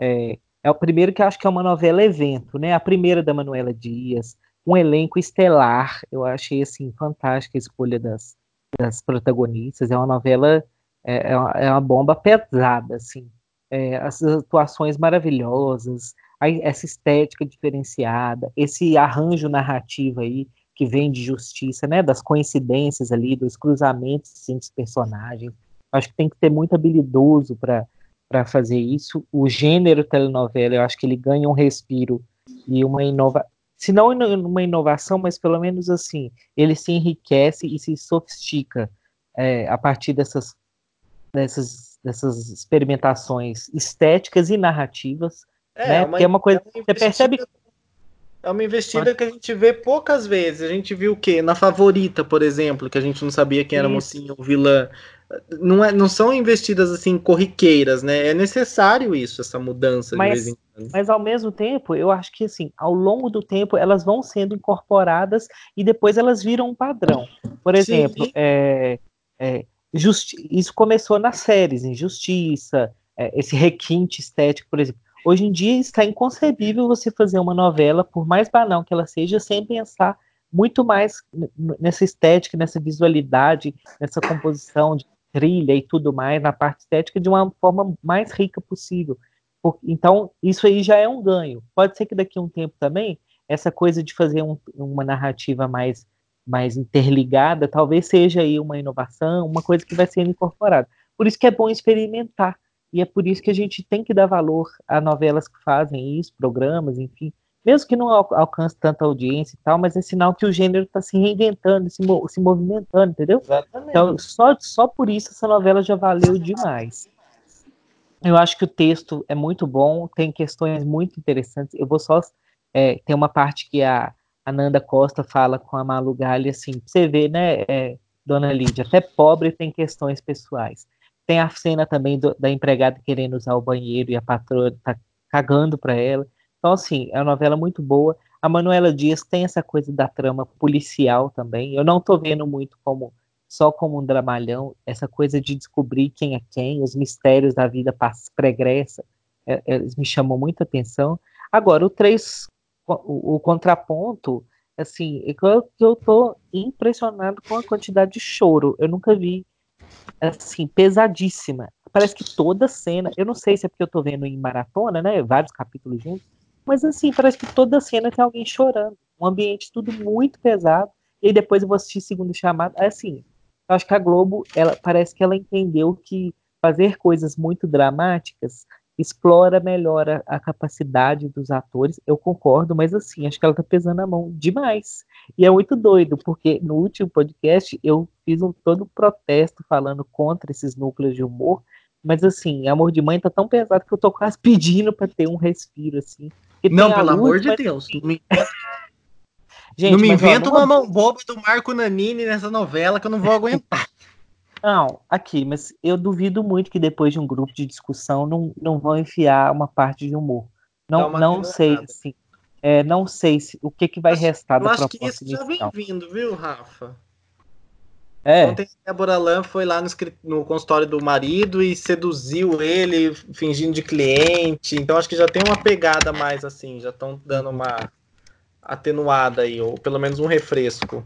É, é o primeiro que acho que é uma novela evento, né? A primeira da Manuela Dias, um elenco estelar. Eu achei assim fantástica a escolha das, das protagonistas. É uma novela, é, é, uma, é uma bomba pesada, assim. É, as atuações maravilhosas, a, essa estética diferenciada, esse arranjo narrativo aí que vem de justiça, né? Das coincidências ali, dos cruzamentos entre os personagens. Acho que tem que ter muito habilidoso para para fazer isso. O gênero telenovela, eu acho que ele ganha um respiro e uma inovação se não uma inovação, mas pelo menos assim, ele se enriquece e se sofistica é, a partir dessas, dessas, dessas experimentações estéticas e narrativas, é, né? Uma, que é uma coisa, é uma você percebe é uma investida que a gente vê poucas vezes. A gente viu o quê? Na Favorita, por exemplo, que a gente não sabia quem era Isso. mocinho ou vilã. Não, é, não são investidas assim corriqueiras, né? É necessário isso, essa mudança mas, de vez em quando. Mas ao mesmo tempo, eu acho que assim, ao longo do tempo, elas vão sendo incorporadas e depois elas viram um padrão. Por exemplo, é, é, isso começou nas séries, em Justiça, é, esse requinte estético, por exemplo. Hoje em dia está inconcebível você fazer uma novela, por mais banal que ela seja, sem pensar muito mais nessa estética, nessa visualidade, nessa composição de trilha e tudo mais, na parte estética, de uma forma mais rica possível. Então, isso aí já é um ganho. Pode ser que daqui a um tempo também, essa coisa de fazer um, uma narrativa mais, mais interligada, talvez seja aí uma inovação, uma coisa que vai sendo incorporada. Por isso que é bom experimentar e é por isso que a gente tem que dar valor a novelas que fazem isso, programas, enfim, mesmo que não alcance tanta audiência e tal, mas é sinal que o gênero está se reinventando, se, se movimentando, entendeu? Exatamente. Então, só, só por isso essa novela já valeu demais. Eu acho que o texto é muito bom, tem questões muito interessantes. Eu vou só. É, tem uma parte que a, a Nanda Costa fala com a Malu Gali, assim, você vê, né, é, Dona Lídia, até pobre tem questões pessoais. Tem a cena também do, da empregada querendo usar o banheiro e a patroa tá cagando para ela. Então, assim, é uma novela muito boa. A Manuela Dias tem essa coisa da trama policial também. Eu não tô vendo muito como só como um dramalhão, essa coisa de descobrir quem é quem, os mistérios da vida pregressa, é, é, me chamam muita atenção. Agora, o três, o, o contraponto, assim, é eu, eu tô impressionado com a quantidade de choro. Eu nunca vi assim, pesadíssima. Parece que toda cena, eu não sei se é porque eu tô vendo em maratona, né, vários capítulos juntos, mas assim, parece que toda cena tem alguém chorando. Um ambiente tudo muito pesado. E depois eu vou assistir segundo chamado. Assim, eu acho que a Globo, ela parece que ela entendeu que fazer coisas muito dramáticas explora melhor a, a, capacidade dos atores, eu concordo, mas assim, acho que ela tá pesando a mão demais. E é muito doido, porque no último podcast eu fiz um todo um protesto falando contra esses núcleos de humor, mas assim, Amor de Mãe tá tão pesado que eu tô quase pedindo para ter um respiro, assim. Não, pelo luz, amor de Deus. Não me... Gente, não me inventa uma mão boba do Marco Nanini nessa novela que eu não vou aguentar. Não, aqui, mas eu duvido muito que depois de um grupo de discussão não, não vão enfiar uma parte de humor. Não, não sei, assim, é, não sei se, o que, que vai restar da proposta Eu acho que isso já vem vindo, viu, Rafa? É. Ontem a Débora Lam foi lá no, no, consultório do marido e seduziu ele, fingindo de cliente. Então acho que já tem uma pegada mais assim, já estão dando uma atenuada aí, ou pelo menos um refresco.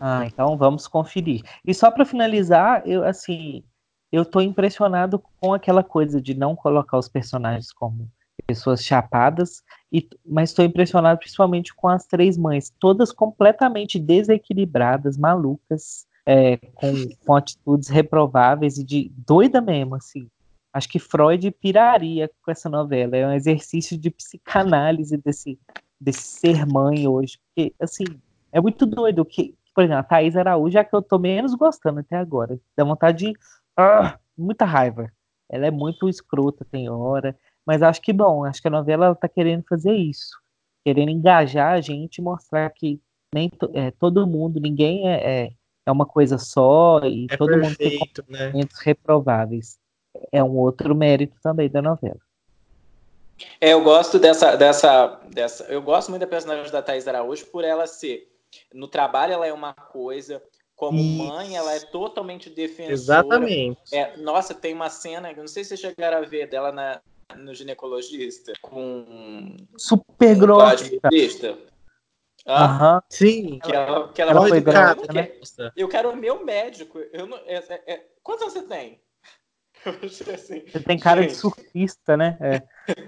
Ah, então vamos conferir. E só para finalizar, eu assim, eu tô impressionado com aquela coisa de não colocar os personagens como pessoas chapadas, e, mas estou impressionado principalmente com as três mães, todas completamente desequilibradas, malucas, é, com, com atitudes reprováveis e de doida mesmo, assim. Acho que Freud piraria com essa novela. É um exercício de psicanálise desse, desse ser mãe hoje. Porque, assim, é muito doido que por exemplo, a Thaís Araújo é a que eu tô menos gostando até agora. Dá vontade de. Ah, muita raiva. Ela é muito escrota, tem hora. Mas acho que bom, acho que a novela ela tá querendo fazer isso. Querendo engajar a gente mostrar que nem é, todo mundo, ninguém é, é, é, uma coisa só e é todo perfeito, mundo tem comportamentos né? reprováveis. é um outro mérito também da novela. É, eu gosto dessa, dessa, dessa. Eu gosto muito da personagem da Thais Araújo por ela ser. No trabalho, ela é uma coisa. Como Isso. mãe, ela é totalmente defensora. Exatamente. É, nossa, tem uma cena, não sei se vocês chegaram a ver dela na, no ginecologista, com. Super grossa. Ah, uhum. Sim. Que ela, que ela, ela foi grata, né? Eu quero o meu médico. Eu não, é, é, é quantos anos você tem? Assim, você tem cara gente, de surfista, né? É.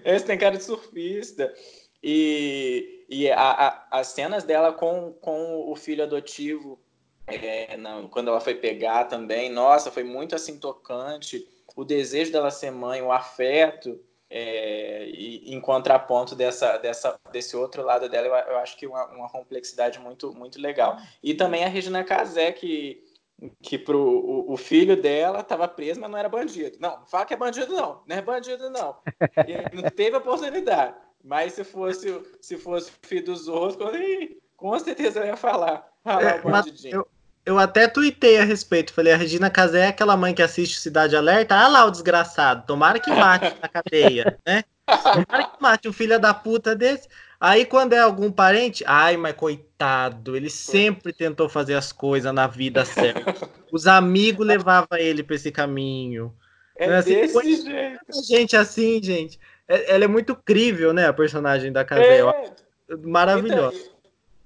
Esse tem cara de surfista. E, e a, a, as cenas dela com, com o filho adotivo, é, não, quando ela foi pegar também, nossa, foi muito assim tocante. O desejo dela ser mãe, o afeto, é, e em contraponto dessa, dessa, desse outro lado dela, eu, eu acho que uma, uma complexidade muito, muito legal. E também a Regina Casé, que que pro, o, o, filho dela estava preso, mas não era bandido. Não, não fala que é bandido, não. Não é bandido, não. Ele não teve oportunidade. Mas se fosse, se fosse o filho dos outros, com certeza eu ia falar. é, eu, eu até tuitei a respeito. Falei, a Regina Casé é aquela mãe que assiste Cidade Alerta. Ah lá o desgraçado. Tomara que mate na cadeia, né? Tomara que mate um filho da puta desse. Aí quando é algum parente, ai, mas coitado, ele sempre tentou fazer as coisas na vida certa. Os amigos levavam ele para esse caminho. É assim, desse jeito. Gente assim, gente. É, ela é muito crível, né, a personagem da Casel. É. Maravilhosa. Então,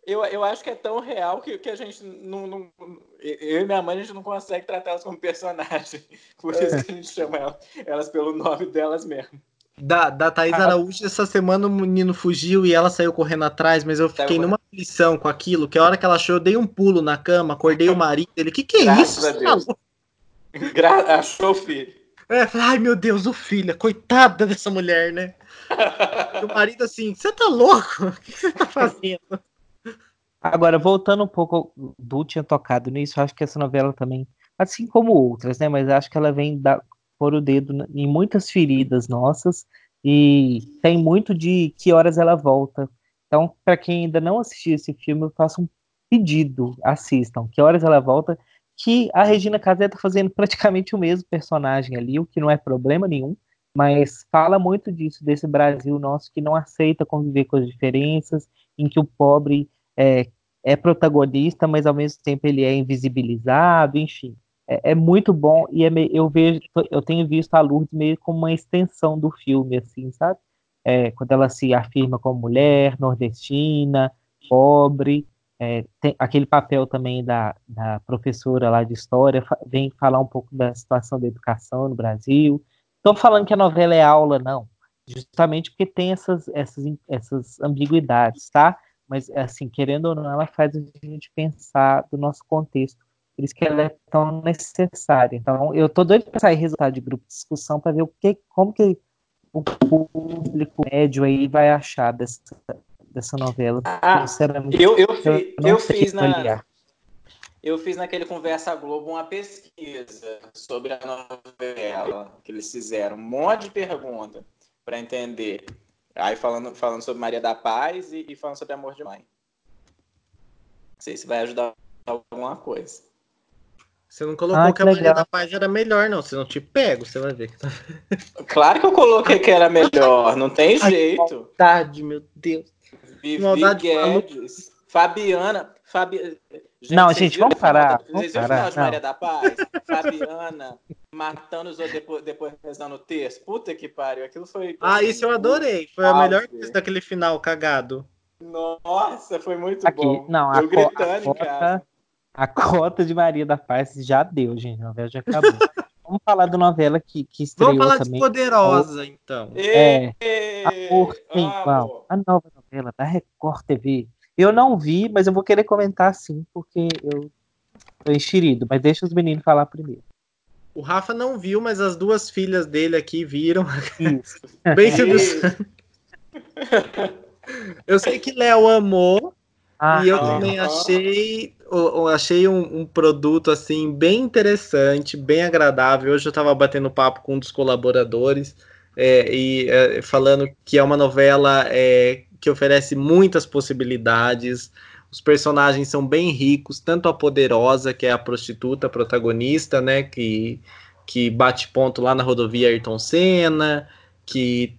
eu, eu acho que é tão real que, que a gente não, não, Eu e minha mãe, a gente não consegue tratá-las como personagem. Por é. isso que a gente chama elas, elas pelo nome delas mesmo. Da, da Thaís ah. Araújo, essa semana o menino fugiu e ela saiu correndo atrás, mas eu fiquei numa aflição com aquilo, que a hora que ela achou, eu dei um pulo na cama, acordei o marido, ele, que que é Graças isso? A Deus. Gra achou o filho. É, ai meu Deus, o filho, coitada dessa mulher, né? o marido assim, você tá louco? O que você tá fazendo? Agora, voltando um pouco, Du tinha tocado nisso, acho que essa novela também, assim como outras, né? Mas acho que ela vem da, pôr o dedo em muitas feridas nossas e tem muito de que horas ela volta. Então, para quem ainda não assistiu esse filme, eu faço um pedido, assistam. Que horas ela volta? Que a Regina Casé está fazendo praticamente o mesmo personagem ali, o que não é problema nenhum, mas fala muito disso, desse Brasil nosso que não aceita conviver com as diferenças, em que o pobre é, é protagonista, mas ao mesmo tempo ele é invisibilizado, enfim é, é muito bom e é meio, eu vejo, eu tenho visto a Lourdes meio como uma extensão do filme, assim, sabe? É, quando ela se afirma como mulher, nordestina, pobre, é, tem aquele papel também da, da professora lá de história, vem falar um pouco da situação da educação no Brasil. Estou falando que a novela é aula, não, justamente porque tem essas, essas, essas ambiguidades, tá? Mas, assim, querendo ou não, ela faz a gente pensar do nosso contexto por isso que ela é tão necessária. Então, eu tô doido para sair resultado de grupo de discussão para ver o que, como que o público médio aí vai achar dessa, dessa novela. Ah, eu, eu, fi, eu, eu fiz na eu fiz naquele Conversa Globo uma pesquisa sobre a novela que eles fizeram, um monte de pergunta para entender. Aí falando, falando sobre Maria da Paz e, e falando sobre Amor de Mãe. Não sei se vai ajudar alguma coisa. Você não colocou ah, que, que a Maria da Paz era melhor, não. Se não te pego, você vai ver. Claro que eu coloquei que era melhor, não tem jeito. Maldade, meu Deus. Vivi Guedes, Fabiana. Fabi... Gente, não, gente, vamos parar. Vocês viram o final de Maria da Paz? Fabiana matando os outros depois, depois rezando o texto. Puta que pariu, aquilo foi. Ah, isso eu adorei. Foi a melhor coisa daquele final cagado. Nossa, foi muito Aqui, bom. Não, eu a gritando a casa. A cota de Maria da Paz já deu, gente. A novela já acabou. Vamos falar da novela que, que estreou Vamos falar também. de Poderosa, então. É. Amor tem qual? A nova novela da Record TV. Eu não vi, mas eu vou querer comentar sim, porque eu tô enxerido. Mas deixa os meninos falar primeiro. O Rafa não viu, mas as duas filhas dele aqui viram. Isso. Bem Eu sei que Léo amou, ah, e eu também achei, eu achei um, um, produto assim bem interessante, bem agradável. Hoje eu estava batendo papo com um dos colaboradores é, e é, falando que é uma novela é, que oferece muitas possibilidades. Os personagens são bem ricos, tanto a poderosa, que é a prostituta protagonista, né, que que bate ponto lá na rodovia Ayrton Senna, que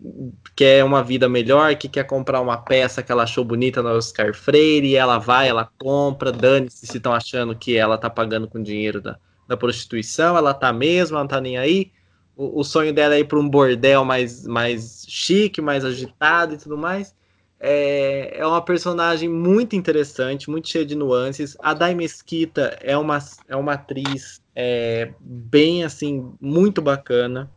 quer uma vida melhor, que quer comprar uma peça que ela achou bonita no Oscar Freire, ela vai, ela compra, dane-se se estão achando que ela tá pagando com dinheiro da, da prostituição, ela tá mesmo, ela não tá nem aí. O, o sonho dela é ir para um bordel mais, mais chique, mais agitado e tudo mais. É, é uma personagem muito interessante, muito cheia de nuances. A Dai Mesquita é uma, é uma atriz é, bem assim, muito bacana.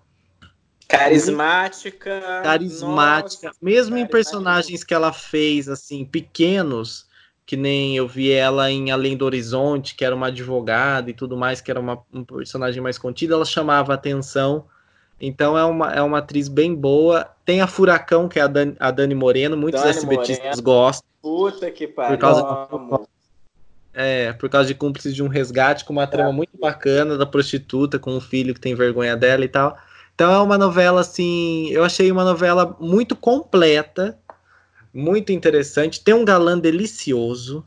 Carismática. Carismática. Nossa, mesmo em personagens que ela fez, assim, pequenos, que nem eu vi ela em Além do Horizonte, que era uma advogada e tudo mais, que era uma, um personagem mais contido, ela chamava atenção. Então é uma, é uma atriz bem boa. Tem a Furacão, que é a Dani, a Dani Moreno, muitos Dani SBTistas Moreno. gostam. Puta que pariu. Por causa, é, por causa de cúmplices de um resgate, com uma trama muito bacana da prostituta, com um filho que tem vergonha dela e tal. Então é uma novela assim, eu achei uma novela muito completa, muito interessante. Tem um galã delicioso.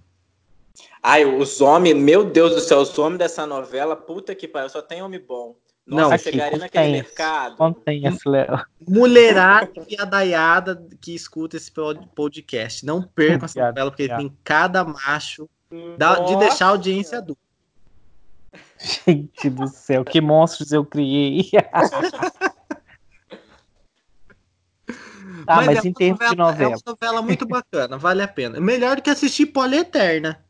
Ai, os homens, meu Deus do céu, os homens dessa novela, puta que pariu, só tem homem bom. Nossa, não, chegaria naquele mercado. Contém esse Léo. Mulherada e adaiada que escuta esse podcast. Não percam essa novela, porque tem cada macho da, de deixar a audiência adulta. Gente do céu, que monstros eu criei. Ah, mas, mas é em termos novela, de novela. É uma novela muito bacana, vale a pena. Melhor do que assistir Polieterna.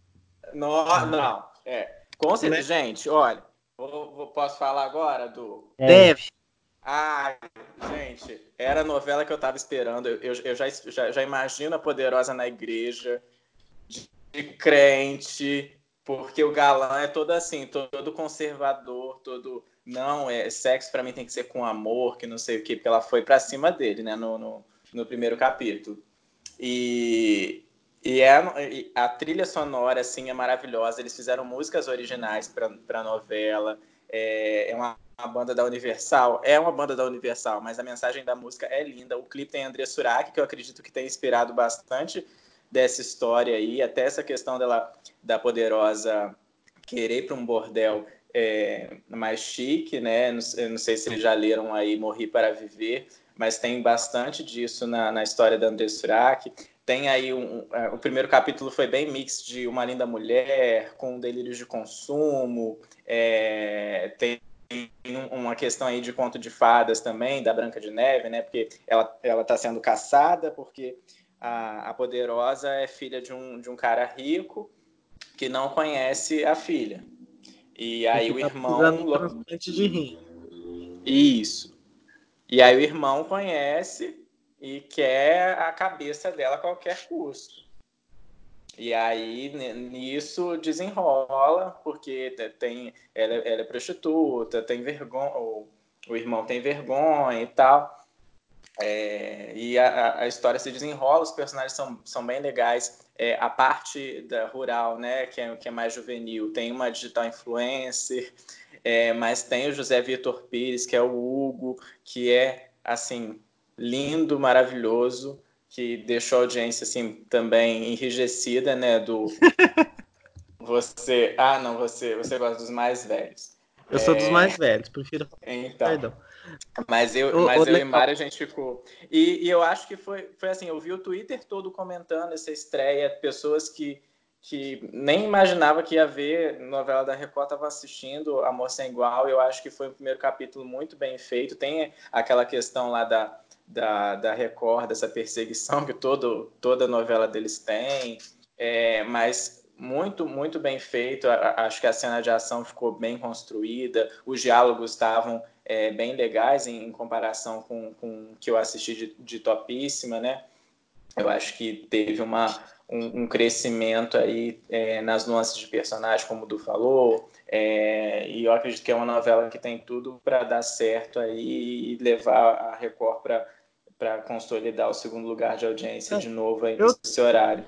Não, não. É. Com certeza, né? gente, olha. Vou, vou, posso falar agora, do. É. Deve. Ah, gente, era a novela que eu tava esperando. Eu, eu, eu já, já, já, imagino a Poderosa na igreja, de, de crente, porque o galã é todo assim, todo conservador, todo. Não, é sexo para mim tem que ser com amor, que não sei o que, porque ela foi para cima dele, né, no, no, no, primeiro capítulo. E, e é, a trilha sonora, assim, é maravilhosa. Eles fizeram músicas originais para a novela. É, é uma, uma, banda da Universal. É uma banda da Universal, mas a mensagem da música é linda. O clipe tem André Surak, que eu acredito que tem inspirado bastante dessa história aí. Até essa questão dela, da poderosa querer para um bordel é, mais chique, né? Não, não sei se eles já leram aí Morri para Viver, mas tem bastante disso na, na história da André Surak. Tem aí um, é, o primeiro capítulo foi bem mix de uma linda mulher com delírios de consumo. É, tem uma questão aí de conto de fadas também da Branca de Neve, né? Porque ela ela está sendo caçada porque a, a poderosa é filha de um de um cara rico que não conhece a filha. E aí o tá irmão antes de rir. Isso. E aí o irmão conhece e quer a cabeça dela a qualquer custo. E aí nisso desenrola, porque tem ela, ela é prostituta, tem vergonha, o, o irmão tem vergonha e tal. É, e a, a, história se desenrola, os personagens são, são bem legais. É, a parte da rural, né, que é, que é mais juvenil, tem uma digital influencer, é, mas tem o José Vitor Pires, que é o Hugo, que é assim lindo, maravilhoso, que deixou a audiência assim também enrijecida, né? Do você, ah, não, você, você gosta dos mais velhos. Eu sou dos é, mais velhos, prefiro. Então. Perdão. Mas eu, o, mas o eu e Mário a gente ficou. E, e, eu acho que foi, foi assim, eu vi o Twitter todo comentando essa estreia, pessoas que, que nem imaginava que ia ver novela da Record estava assistindo Amor Sem Igual. Eu acho que foi um primeiro capítulo muito bem feito. Tem aquela questão lá da, da, da Record, dessa perseguição que todo, toda novela deles tem, é, mas muito, muito bem feito. Acho que a cena de ação ficou bem construída, os diálogos estavam é, bem legais em, em, comparação com, com o que eu assisti de, de Topíssima, né? Eu acho que teve uma, um, um crescimento aí é, nas nuances de personagem, como o Du falou, é, e eu acredito que é uma novela que tem tudo para dar certo aí e levar a Record para consolidar o segundo lugar de audiência é, de novo aí eu, nesse horário.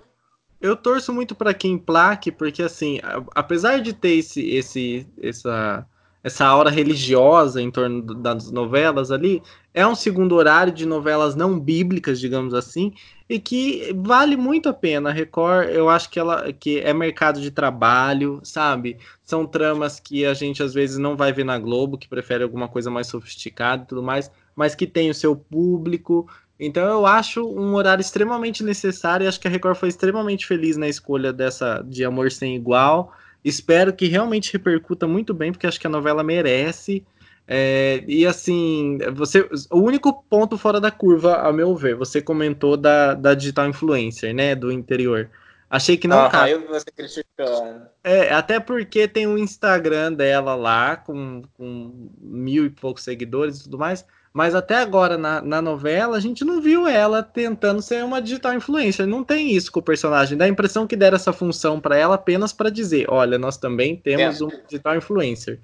Eu torço muito para quem plaque, porque assim, apesar de ter esse, esse, essa, essa aura religiosa em torno das novelas ali, é um segundo horário de novelas não bíblicas, digamos assim, e que vale muito a pena. A Record, eu acho que ela que é mercado de trabalho, sabe? São tramas que a gente às vezes não vai ver na Globo, que prefere alguma coisa mais sofisticada e tudo mais, mas que tem o seu público. Então eu acho um horário extremamente necessário e acho que a Record foi extremamente feliz na escolha dessa de Amor Sem Igual. Espero que realmente repercuta muito bem, porque acho que a novela merece. É, e assim, você, o único ponto fora da curva, a meu ver, você comentou da, da digital influencer, né, do interior. Achei que não ah, cabe. Eu você criticando. É, até porque tem o Instagram dela lá, com, com mil e poucos seguidores e tudo mais. Mas até agora, na, na novela, a gente não viu ela tentando ser uma digital influencer. Não tem isso com o personagem. Dá a impressão que deram essa função para ela apenas para dizer: olha, nós também temos é. um digital influencer.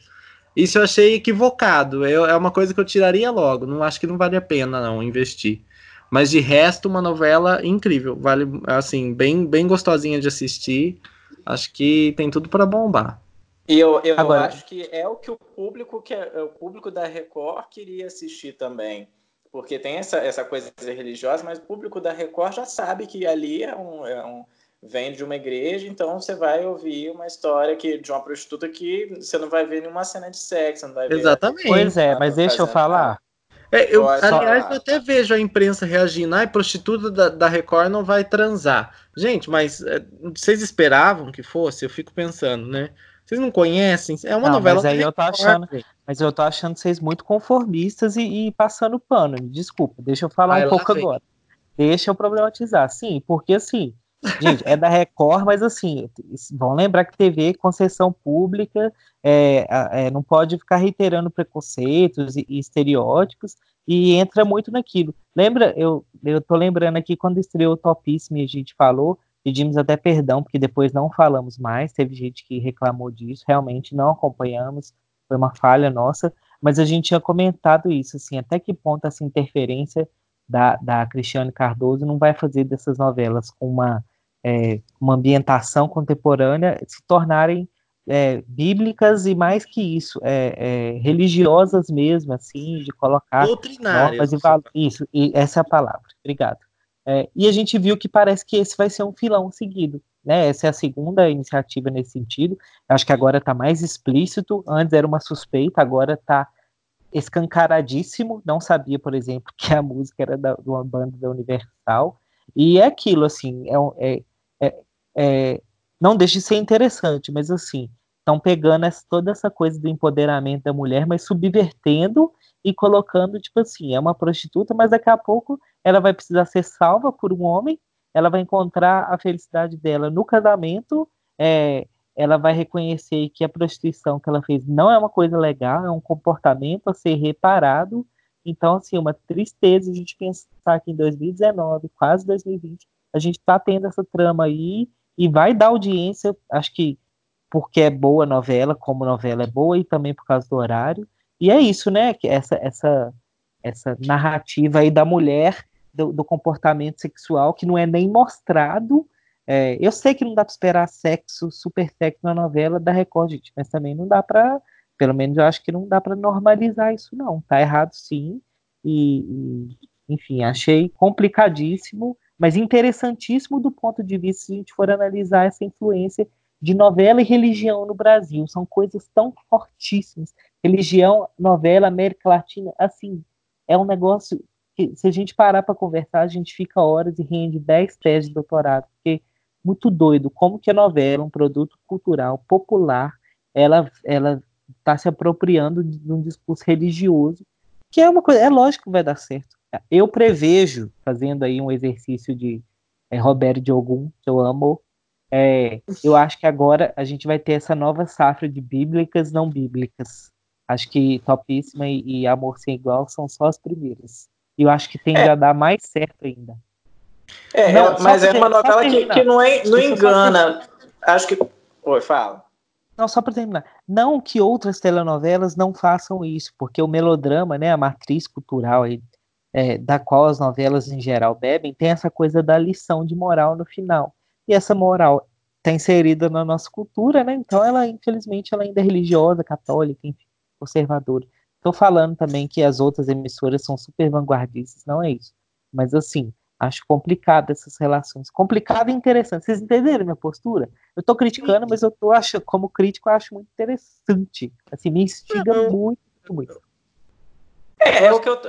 Isso eu achei equivocado. Eu, é uma coisa que eu tiraria logo. Não acho que não vale a pena não investir. Mas de resto, uma novela incrível. Vale assim, bem, bem gostosinha de assistir. Acho que tem tudo para bombar. E eu, eu Agora... acho que é o que o público que é, o público da Record queria assistir também. Porque tem essa, essa coisa religiosa, mas o público da Record já sabe que ali é um, é um vem de uma igreja, então você vai ouvir uma história que, de uma prostituta que você não vai ver nenhuma cena de sexo, não vai ver. Exatamente. Pois é, mas deixa eu falar. É, eu, aliás, eu até vejo a imprensa reagindo, ai, prostituta da, da Record não vai transar. Gente, mas é, vocês esperavam que fosse? Eu fico pensando, né? Vocês não conhecem? É uma não, novela. Mas aí eu tô achando, mas eu tô achando vocês muito conformistas e, e passando pano. Desculpa, deixa eu falar ai, um pouco vem. agora. Deixa eu problematizar. Sim, porque assim, Gente, é da Record, mas assim, vão lembrar que TV, concessão pública, é, é, não pode ficar reiterando preconceitos e, e, estereótipos, e entra muito naquilo. Lembra, eu, eu tô lembrando aqui, quando estreou Topíssimo e a gente falou, pedimos até perdão, porque depois não falamos mais, teve gente que reclamou disso, realmente não acompanhamos, foi uma falha nossa, mas a gente tinha comentado isso, assim, até que ponto essa interferência da, da Cristiane Cardoso não vai fazer dessas novelas com uma é, uma ambientação contemporânea se tornarem é, bíblicas e mais que isso, é, é religiosas mesmo, assim, de colocar normas e Isso, e essa é a palavra. Obrigado. É, e a gente viu que parece que esse vai ser um filão seguido. Né? Essa é a segunda iniciativa nesse sentido. Acho que agora está mais explícito. Antes era uma suspeita, agora está escancaradíssimo. Não sabia, por exemplo, que a música era da, de uma banda da Universal. E é aquilo, assim, é, é é, não deixa de ser interessante, mas assim, estão pegando essa, toda essa coisa do empoderamento da mulher, mas subvertendo e colocando, tipo assim, é uma prostituta, mas daqui a pouco ela vai precisar ser salva por um homem, ela vai encontrar a felicidade dela no casamento, é, ela vai reconhecer que a prostituição que ela fez não é uma coisa legal, é um comportamento a ser reparado. Então, assim, uma tristeza a gente pensar que em 2019, quase 2020, a gente está tendo essa trama aí e vai dar audiência, acho que porque é boa a novela, como novela é boa, e também por causa do horário. E é isso, né? Essa, essa, essa narrativa aí da mulher, do, do comportamento sexual, que não é nem mostrado. É, eu sei que não dá para esperar sexo, super sexo na novela da Record, gente, mas também não dá para, pelo menos eu acho que não dá para normalizar isso, não. Tá errado sim. E, e, enfim, achei complicadíssimo mas interessantíssimo do ponto de vista se a gente for analisar essa influência de novela e religião no Brasil. São coisas tão fortíssimas. Religião, novela, América Latina, assim, é um negócio que, se a gente parar para conversar, a gente fica horas e rende 10 teses de doutorado, porque muito doido como que a novela, um produto cultural popular, ela ela está se apropriando de um discurso religioso, que é uma coisa, é lógico que vai dar certo. Eu prevejo, fazendo aí um exercício de é, Roberto de Ogum, que eu amo, é, eu acho que agora a gente vai ter essa nova safra de bíblicas não bíblicas. Acho que Topíssima e, e Amor Sem Igual são só as primeiras. E eu acho que tende é. a dar mais certo ainda. É, não, mas é uma novela que, que não, é, não engana. Acho que. Oi, fala. Não, só para terminar. Não que outras telenovelas não façam isso, porque o melodrama, né, a matriz cultural aí é, da qual as novelas em geral bebem, tem essa coisa da lição de moral no final. E essa moral está inserida na nossa cultura, né? Então ela, infelizmente, ela ainda é religiosa, católica, enfim, conservadora. Estou falando também que as outras emissoras são super vanguardistas, não é isso. Mas assim, Acho complicado essas relações. Complicado e interessante. Vocês entenderam minha postura? Eu tô criticando, mas eu tô achando, como crítico, eu acho muito interessante. Assim, me instiga muito, muito. É, é o que eu,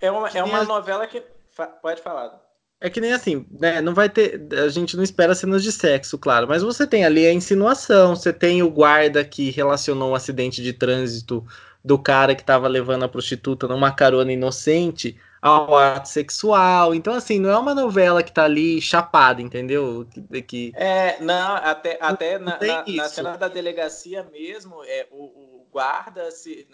é uma, é uma novela que. Pode falar. É que nem assim, né? Não vai ter. A gente não espera cenas de sexo, claro. Mas você tem ali a insinuação, você tem o guarda que relacionou um acidente de trânsito do cara que tava levando a prostituta numa carona inocente ao ato sexual. Então, assim, não é uma novela que tá ali chapada, entendeu? Que, que... É, não, até, até na, na, na, cena da delegacia mesmo, é, o, o guarda se,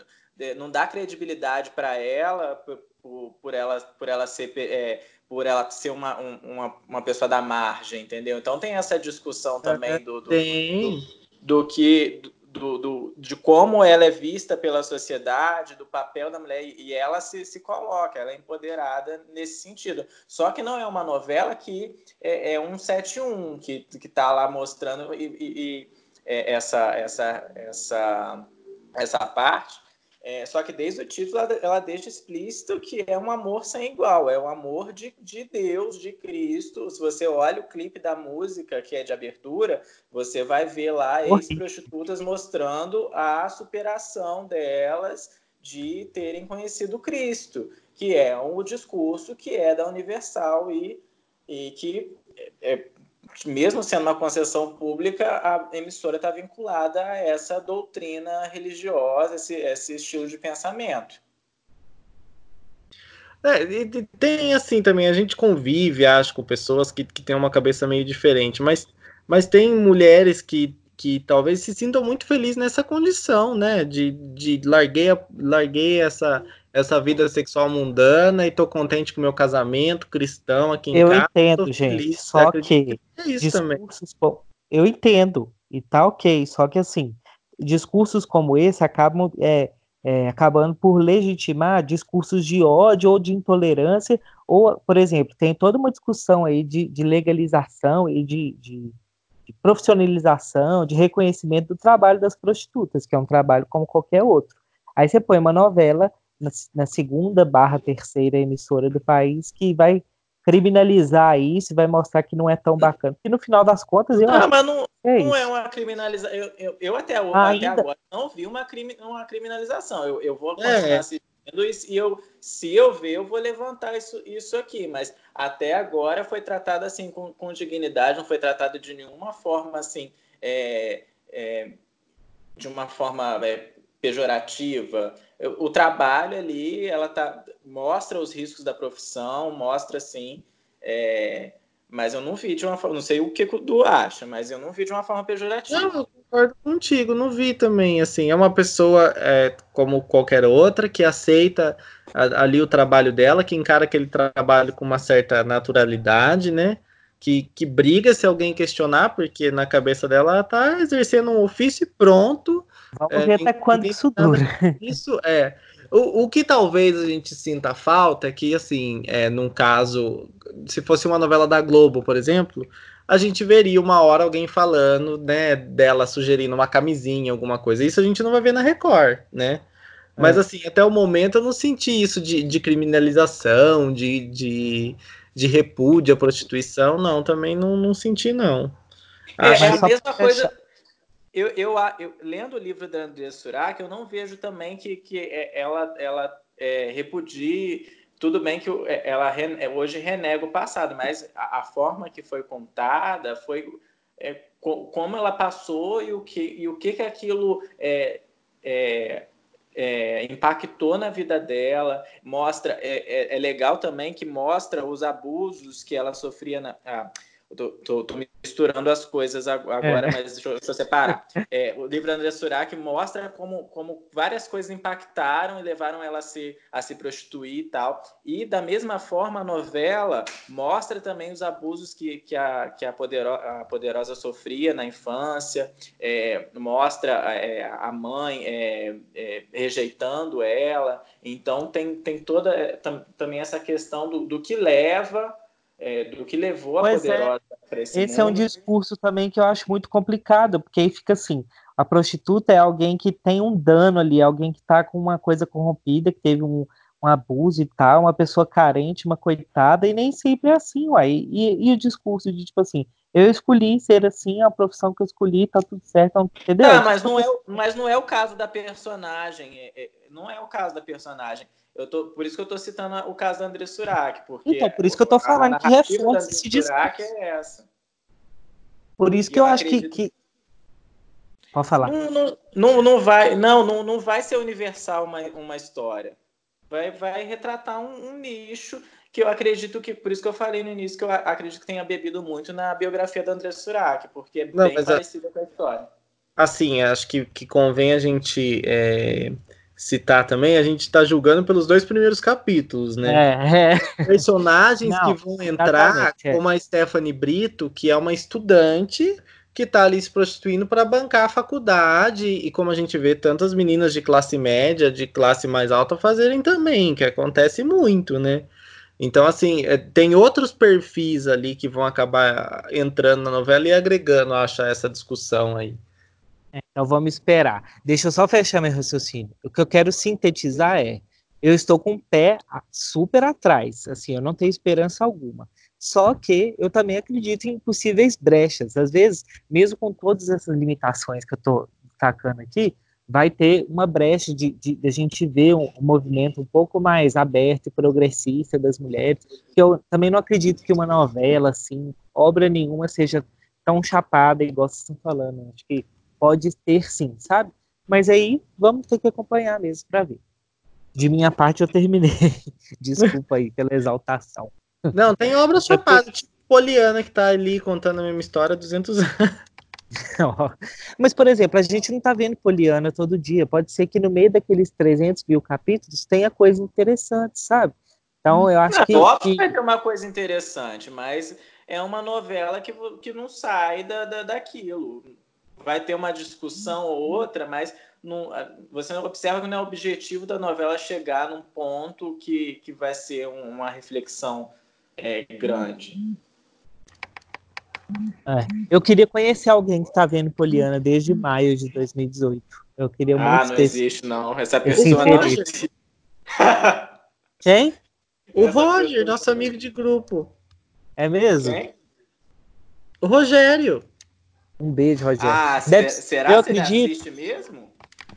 não dá credibilidade para ela por, por, ela por ela ser é, por ela ser uma, um, uma, uma pessoa da margem, entendeu? Então tem essa discussão também do, do, do, do que do, do, de como ela é vista pela sociedade, do papel da mulher, e ela se, se coloca, ela é empoderada nesse sentido. Só que não é uma novela que é, é um 7-1, que está lá mostrando e, e, e é, essa, essa, essa, essa parte é, só que desde o título ela, ela, deixa explícito que é um amor sem igual, é o um amor de, de Deus, de Cristo. Se você olha o clipe da música, que é de abertura, você vai ver lá ex-prostitutas mostrando a superação delas de terem conhecido Cristo, que é um discurso que é da Universal e, e que é, mesmo sendo uma concessão pública, a emissora está vinculada a essa doutrina religiosa, esse, esse estilo de pensamento. É, tem assim também, a gente convive, acho, com pessoas que, que têm uma cabeça meio diferente, mas, mas tem mulheres que, que talvez se sintam muito felizes nessa condição, né? De, de larguei, larguei essa, essa vida sexual mundana e tô contente com o meu casamento cristão aqui em eu casa. Eu entendo, gente. Feliz, só que é isso discursos, também. eu entendo e tá ok. Só que assim, discursos como esse acabam é, é, acabando por legitimar discursos de ódio ou de intolerância, ou, por exemplo, tem toda uma discussão aí de, de legalização e de, de, de profissionalização, de reconhecimento do trabalho das prostitutas, que é um trabalho como qualquer outro. Aí você põe uma novela na, na segunda barra terceira emissora do país que vai criminalizar isso, vai mostrar que não é tão bacana. Porque no final das contas, eu. Ah, mas não é, não é uma criminalização. Eu, eu, eu até, até agora não vi uma, crime, uma criminalização. Eu, eu vou continuar é. assistindo e eu, se eu ver, eu vou levantar isso, isso aqui. Mas até agora foi tratado assim com, com dignidade, não foi tratado de nenhuma forma assim. É, é, de uma forma é, pejorativa. O trabalho ali, ela tá, mostra os riscos da profissão, mostra sim, é, mas eu não vi de uma forma, não sei o que o Du acha, mas eu não vi de uma forma pejorativa. Não, concordo contigo, não vi também, assim, é uma pessoa é, como qualquer outra que aceita ali o trabalho dela, que encara aquele trabalho com uma certa naturalidade, né? Que, que briga se alguém questionar, porque na cabeça dela ela tá exercendo um ofício pronto, Vamos é, ver até quando isso dura. Isso é. O, o que talvez a gente sinta falta é que, assim, é, num caso, se fosse uma novela da Globo, por exemplo, a gente veria uma hora alguém falando, né, dela sugerindo uma camisinha, alguma coisa. Isso a gente não vai ver na Record, né? Mas, é. assim, até o momento eu não senti isso de, de criminalização, de, de, de repúdio à prostituição, não, também não, não senti, não. É, é a mesma coisa eu, eu, eu, lendo o livro da Andrea Surak, eu não vejo também que, que é, ela, ela é, repudie. Tudo bem que é, ela é, hoje renega o passado, mas a, forma que foi contada foi é, como ela passou e o que, e o que, que aquilo é, é, é, impactou na vida dela. Mostra é, é, legal também que mostra os abusos que ela sofria na. Tô, tô, tô, misturando as coisas agora, é. mas deixa eu, deixa eu separar. É, o livro da André Surak mostra como, como várias coisas impactaram e levaram ela a se, a se prostituir e tal. E, da mesma forma, a novela mostra também os abusos que, que, a, que a, podero, a poderosa sofria na infância, é, mostra é, a mãe é, é, rejeitando ela. Então, tem, tem toda é, também essa questão do, do que leva é, do que levou a pois é. poderosa é. para esse Esse mundo. é um discurso também que eu acho muito complicado, porque aí fica assim, a prostituta é alguém que tem um dano ali, alguém que está com uma coisa corrompida, que teve um, um abuso e tal, uma pessoa carente, uma coitada, e nem sempre é assim, uai. E, e o discurso de tipo assim, eu escolhi ser assim, é a profissão que eu escolhi, tá tudo certo, entendeu? Tá, mas não é, mas não é o caso da personagem, é, é, não é o caso da personagem. Eu tô, por isso que eu tô citando o caso da André Surak, porque então, por isso que eu tô falando que reforça esse discurso. é essa. Por isso que eu, eu acho que, que, Pode falar. Não, não, não, não, vai, não, não, não vai ser universal uma, uma história. Vai, vai retratar um, um, nicho que eu acredito que, por isso que eu falei no início, que eu acredito que tenha bebido muito na biografia da André Surak, porque é não, bem é parecida com a história. Assim, acho que, que convém a gente é, citar também, a gente está julgando pelos dois primeiros capítulos, né? É, é. Personagens não, que vão entrar, é. como a Stephanie Brito, que é uma estudante que está ali se prostituindo para bancar a faculdade e como a gente vê tantas meninas de classe média, de classe mais alta fazerem também, que acontece muito, né? Então, assim, é, tem outros perfis ali que vão acabar entrando na novela e agregando, acho, essa discussão aí. É, então vamos esperar. Deixa eu só fechar meu raciocínio. O que eu quero sintetizar é: eu estou com o pé super atrás, assim, eu não tenho esperança alguma. Só que eu também acredito em possíveis brechas. Às vezes, mesmo com todas essas limitações que eu estou tacando aqui, vai ter uma brecha de, de, de a gente ver um, um, movimento um pouco mais aberto e progressista das mulheres. Que eu também não acredito que uma novela, assim, obra nenhuma seja tão chapada igual vocês estão falando. Acho que pode ter sim, sabe? Mas aí vamos ter que acompanhar mesmo para ver. De minha parte eu terminei. Desculpa aí pela exaltação. Não, tem obra chapada, tipo Poliana, que tá ali contando a mesma história há 200 anos. Mas, por exemplo, a gente não tá vendo Poliana todo dia. Pode ser que no meio daqueles 300 mil capítulos tenha coisa interessante, sabe? Então, eu acho não, que. Óbvio que vai ter uma coisa interessante, mas é uma novela que, que não sai da, da, daquilo. Vai ter uma discussão ou outra, mas não, você observa que não é o objetivo da novela chegar num ponto que, que vai ser uma reflexão é grande. É, eu queria conhecer alguém que está vendo Poliana desde maio de 2018. Eu queria ah, muito. Ah, não ter... existe, não. Essa pessoa não existe. Quem? O Roger, nosso amigo de grupo. É mesmo? Quem? O Rogério. Um beijo, Rogério. Ah, Deve... será eu que acredito... ele mesmo?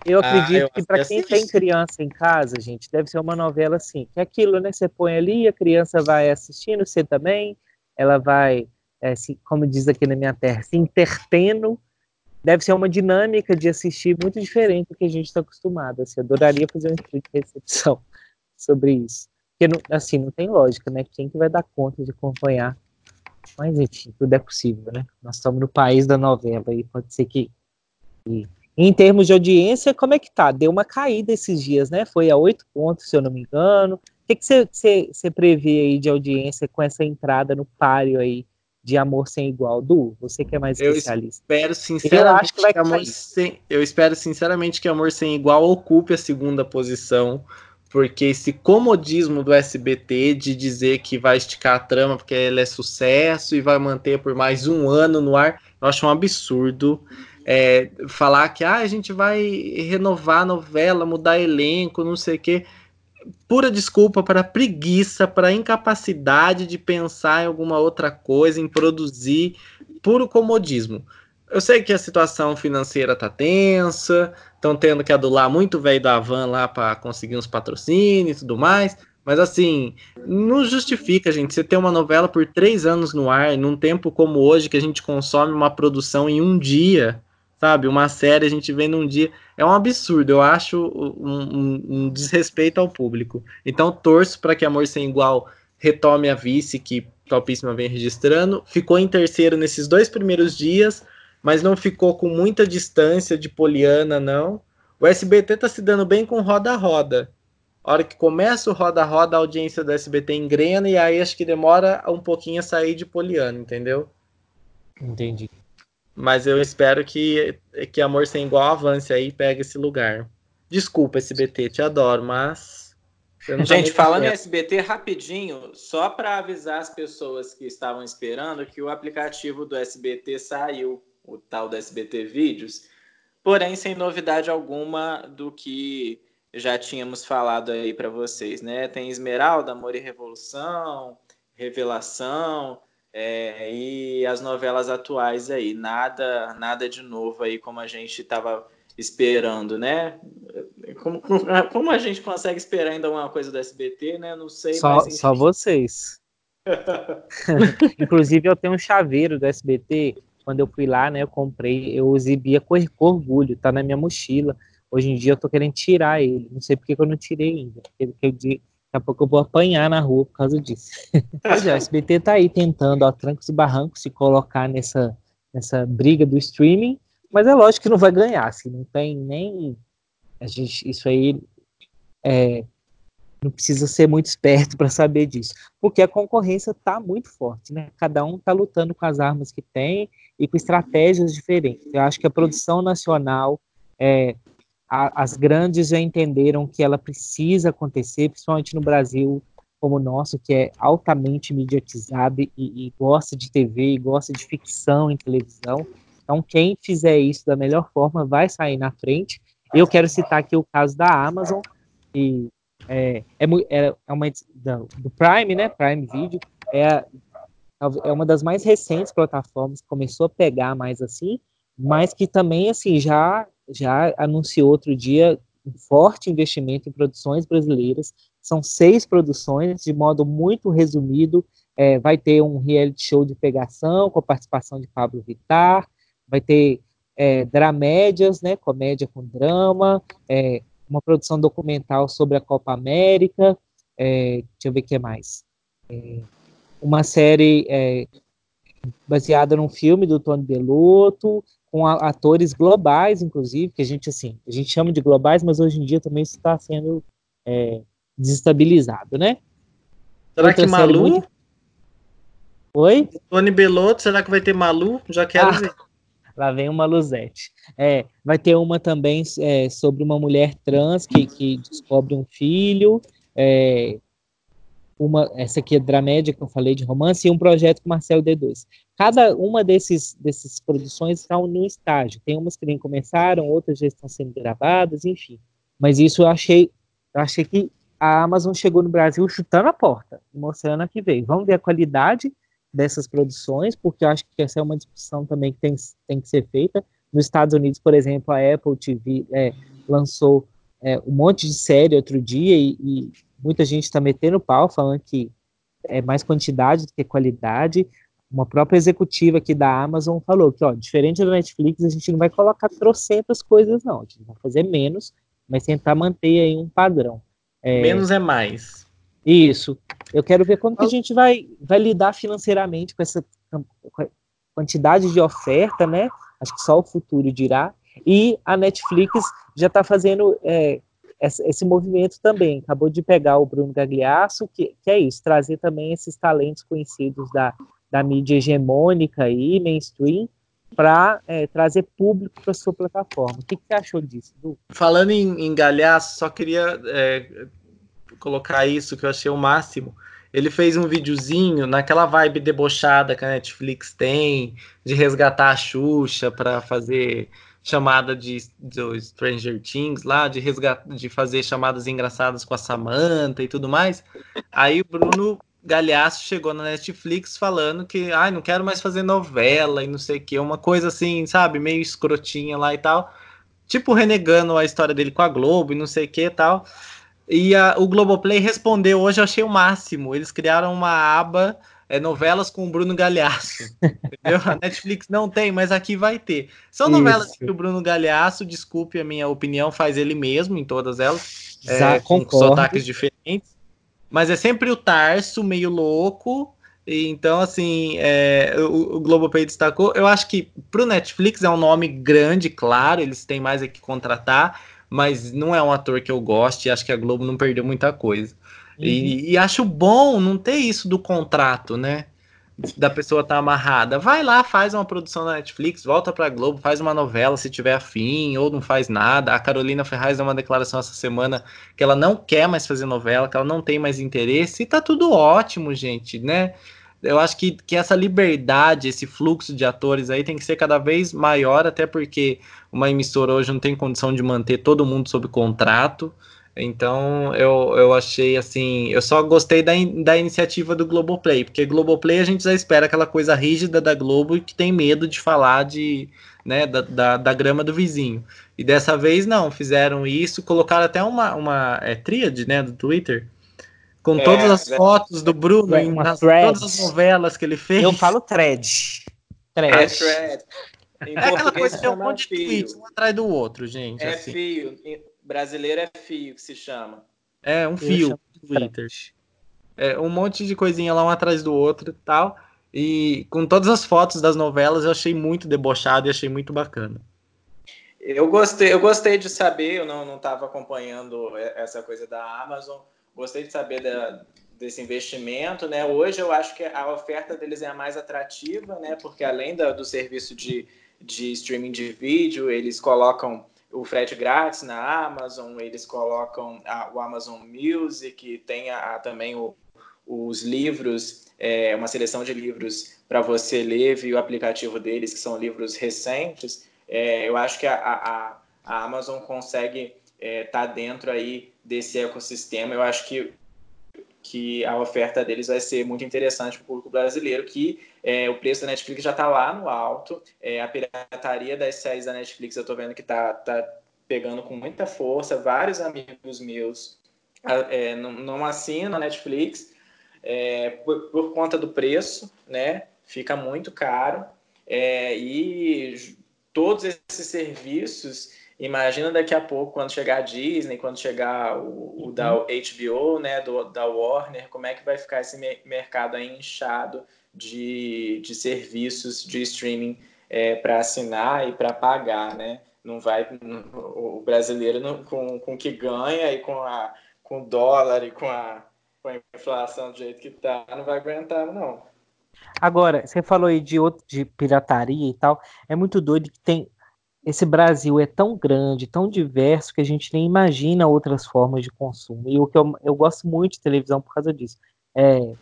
Eu ah, acredito ah, eu que para quem tem criança em casa, gente, deve ser uma novela assim, que é aquilo, né? Você põe ali, a criança vai assistindo, você também, ela vai, é, se, como diz aqui na minha terra, se intertendo. Deve ser uma dinâmica de assistir muito diferente do que a gente está acostumado. Assim, adoraria fazer um estudo de recepção sobre isso. Porque, não, assim, não tem lógica, né? Quem que vai dar conta de acompanhar? Mas, enfim, tudo é possível, né? Nós estamos no país da novela e pode ser que, que em termos de audiência, como é que tá? Deu uma caída esses dias, né? Foi a oito pontos, se eu não me engano. O que você prevê aí de audiência com essa entrada no páreo aí de Amor Sem Igual? Du, você que é mais especialista. Eu espero sinceramente eu que, Amor Sem... Eu espero sinceramente que Amor Sem Igual ocupe a segunda posição, porque esse comodismo do SBT de dizer que vai esticar a trama porque ele é sucesso e vai manter por mais um ano no ar, eu acho um absurdo é, falar que ah, a gente vai renovar a novela, mudar elenco, não sei o quê. Pura desculpa para preguiça, para incapacidade de pensar em alguma outra coisa, em produzir, puro comodismo. Eu sei que a situação financeira tá tensa, estão tendo que adular muito velho da van lá para conseguir uns patrocínios e tudo mais, mas assim, não justifica, gente, você ter uma novela por três anos no ar, num tempo como hoje, que a gente consome uma produção em um dia, sabe? Uma série a gente vê num dia. É um absurdo, eu acho um, um, um desrespeito ao público. Então, torço para que Amor Sem Igual retome a vice que Topíssima vem registrando. Ficou em terceiro nesses dois primeiros dias, mas não ficou com muita distância de Poliana, não. O SBT tá se dando bem com Roda Roda. A hora que começa o Roda Roda, a audiência do SBT engrena e aí acho que demora um pouquinho a sair de Poliana, entendeu? Entendi. Mas eu espero que, que Amor Sem Igual avance aí e pegue esse lugar. Desculpa, SBT, te adoro, mas. Gente, falando em SBT, rapidinho, só para avisar as pessoas que estavam esperando que o aplicativo do SBT saiu, o tal do SBT Vídeos, porém sem novidade alguma do que já tínhamos falado aí para vocês, né? Tem Esmeralda, Amor e Revolução, Revelação, é, e as novelas atuais aí, nada, nada de novo aí como a gente estava esperando, né? Como, como a gente consegue esperar ainda uma coisa do SBT, né? Não sei. Só, mas, só vocês. Inclusive, eu tenho um chaveiro do SBT. Quando eu fui lá, né? Eu comprei, eu exibia com orgulho, tá na minha mochila. Hoje em dia eu tô querendo tirar ele. Não sei porque eu não tirei ainda. Porque daqui a pouco eu vou apanhar na rua por causa disso. pois é, o SBT tá aí tentando, ó, trancos e barrancos, se colocar nessa, nessa briga do streaming mas é lógico que não vai ganhar, assim, não tem nem. A gente, isso aí é, não precisa ser muito esperto para saber disso, porque a concorrência está muito forte, né? Cada um está lutando com as armas que tem e com estratégias diferentes. Eu acho que a produção nacional, é, a, as grandes já entenderam que ela precisa acontecer, principalmente no Brasil como o nosso, que é altamente mediatizado e, e gosta de TV, e gosta de ficção em televisão. Então, quem fizer isso da melhor forma vai sair na frente. Eu quero citar aqui o caso da Amazon, e é, é, é, é uma do Prime, né? Prime Video é, é uma das mais recentes plataformas que começou a pegar mais assim, mas que também assim já já anunciou outro dia um forte investimento em produções brasileiras. São seis produções, de modo muito resumido. É, vai ter um reality show de pegação com a participação de Pablo Vittar, vai ter é, dramédias, né, comédia com drama, é, uma produção documental sobre a Copa América, é, deixa eu ver o que mais, é, uma série é, baseada num filme do Tony Bellotto, com a, atores globais, inclusive, que a gente, assim, a gente chama de globais, mas hoje em dia também isso está sendo é, desestabilizado, né? Será Outra que Malu? Muito... Oi? Tony Bellotto, será que vai ter Malu? Já quero ah, ver. Lá vem uma Luzete. É, vai ter uma também é, sobre uma mulher trans que, que descobre um filho. É, uma, essa aqui é dramédia que eu falei de romance, e um projeto com Marcelo D2. Cada uma desses, dessas produções está no estágio. Tem umas que nem começaram, outras já estão sendo gravadas, enfim. Mas isso eu achei, eu achei que a Amazon chegou no Brasil chutando a porta, mostrando a que veio. Vamos ver a qualidade dessas produções, porque eu acho que essa é uma discussão também que tem, tem que ser feita. Nos Estados Unidos, por exemplo, a Apple TV é, lançou é, um monte de série outro dia e, e muita gente está metendo pau, falando que é mais quantidade do que qualidade. Uma própria executiva aqui da Amazon falou que, ó, diferente da Netflix, a gente não vai colocar trocentas coisas, não. A gente vai fazer menos, mas tentar manter aí um padrão. É, menos é mais. Isso. Eu quero ver como que a gente vai, vai lidar financeiramente com essa quantidade de oferta, né? Acho que só o futuro dirá. E a Netflix já está fazendo é, esse movimento também. Acabou de pegar o Bruno Gagliasso, que, que é isso, trazer também esses talentos conhecidos da, da mídia hegemônica e mainstream para é, trazer público para sua plataforma. O que, que, você achou disso, Du? Falando em, em Galhaço, só queria é, colocar isso, que eu achei o máximo. Ele fez um videozinho naquela vibe debochada que a Netflix tem, de resgatar a Xuxa para fazer chamada de, de Stranger Things lá, de resgatar, de fazer chamadas engraçadas com a Samantha e tudo mais. Aí o Bruno Galhaço chegou na Netflix falando que, ai, não quero mais fazer novela e não sei o que, uma coisa assim, sabe, meio escrotinha lá e tal. Tipo renegando a história dele com a Globo e não sei o que e tal. E a, o Globoplay respondeu hoje, eu achei o máximo. Eles criaram uma aba é, novelas com o Bruno Galhaço. entendeu? A Netflix não tem, mas aqui vai ter. São Isso. novelas que o Bruno Galhaço, desculpe a minha opinião, faz ele mesmo em todas elas. É, com sotaques diferentes. Mas é sempre o Tarso, meio louco. E, então, assim, é, o, o Globoplay destacou. Eu acho que pro Netflix é um nome grande, claro, eles têm mais a que contratar mas não é um ator que eu goste e acho que a Globo não perdeu muita coisa. Uhum. E, e, acho bom não ter isso do contrato, né? Da pessoa estar tá amarrada. Vai lá, faz uma produção na Netflix, volta pra Globo, faz uma novela se tiver afim, ou não faz nada. A Carolina Ferraz deu uma declaração essa semana que ela não quer mais fazer novela, que ela não tem mais interesse, e tá tudo ótimo, gente, né? Eu acho que, que essa liberdade, esse fluxo de atores aí tem que ser cada vez maior, até porque uma emissora hoje não tem condição de manter todo mundo sob contrato. Então eu, eu achei assim, eu só gostei da, da iniciativa do Globoplay, porque Globoplay a gente já espera aquela coisa rígida da Globo que tem medo de falar de, né, da, da, da grama do vizinho. E dessa vez não, fizeram isso, colocaram até uma, uma é, tríade né, do Twitter, com é, todas as é, fotos do Bruno em nas, todas as novelas que ele fez. Eu falo thread. Thread. É, thread. é aquela coisa de um monte de tweets um atrás do outro, gente. É assim. fio brasileiro é fio que se chama. É, um fio Twitter. É, um monte de coisinha lá um atrás do outro e tal. E com todas as fotos das novelas eu achei muito debochado e achei muito bacana. Eu gostei, eu gostei de saber, eu não estava acompanhando essa coisa da Amazon, gostei de saber da, desse investimento, né? Hoje eu acho que a oferta deles é a mais atrativa, né? Porque além da, do serviço de, de streaming de vídeo, eles colocam o frete grátis na Amazon, eles colocam a, o Amazon Music, tem a, a também o, os livros, é, uma seleção de livros para você ler via o aplicativo deles, que são livros recentes. É, eu acho que a, a, a Amazon consegue estar é, tá dentro aí desse ecossistema. Eu acho que que a oferta deles vai ser muito interessante para o público brasileiro, que é, o preço da Netflix já está lá no alto, é, a pirataria das séries da Netflix eu estou vendo que está tá pegando com muita força, vários amigos meus é, não, não, assinam a Netflix é, por, por, conta do preço, né? Fica muito caro é, e todos esses serviços Imagina daqui a pouco, quando chegar a Disney, quando chegar o, o da HBO, uhum. né, do, da Warner, como é que vai ficar esse mercado aí inchado de, de serviços de streaming é, para assinar e para pagar, né? Não vai o brasileiro não, com, com o que ganha e com a com o dólar e com a, com a inflação do jeito que tá, não vai aguentar não. Agora, você falou aí de outro de pirataria e tal, é muito doido que tem esse Brasil é tão grande, tão diverso, que a gente nem imagina outras formas de consumo. E o que eu, eu gosto muito de televisão por causa disso. É,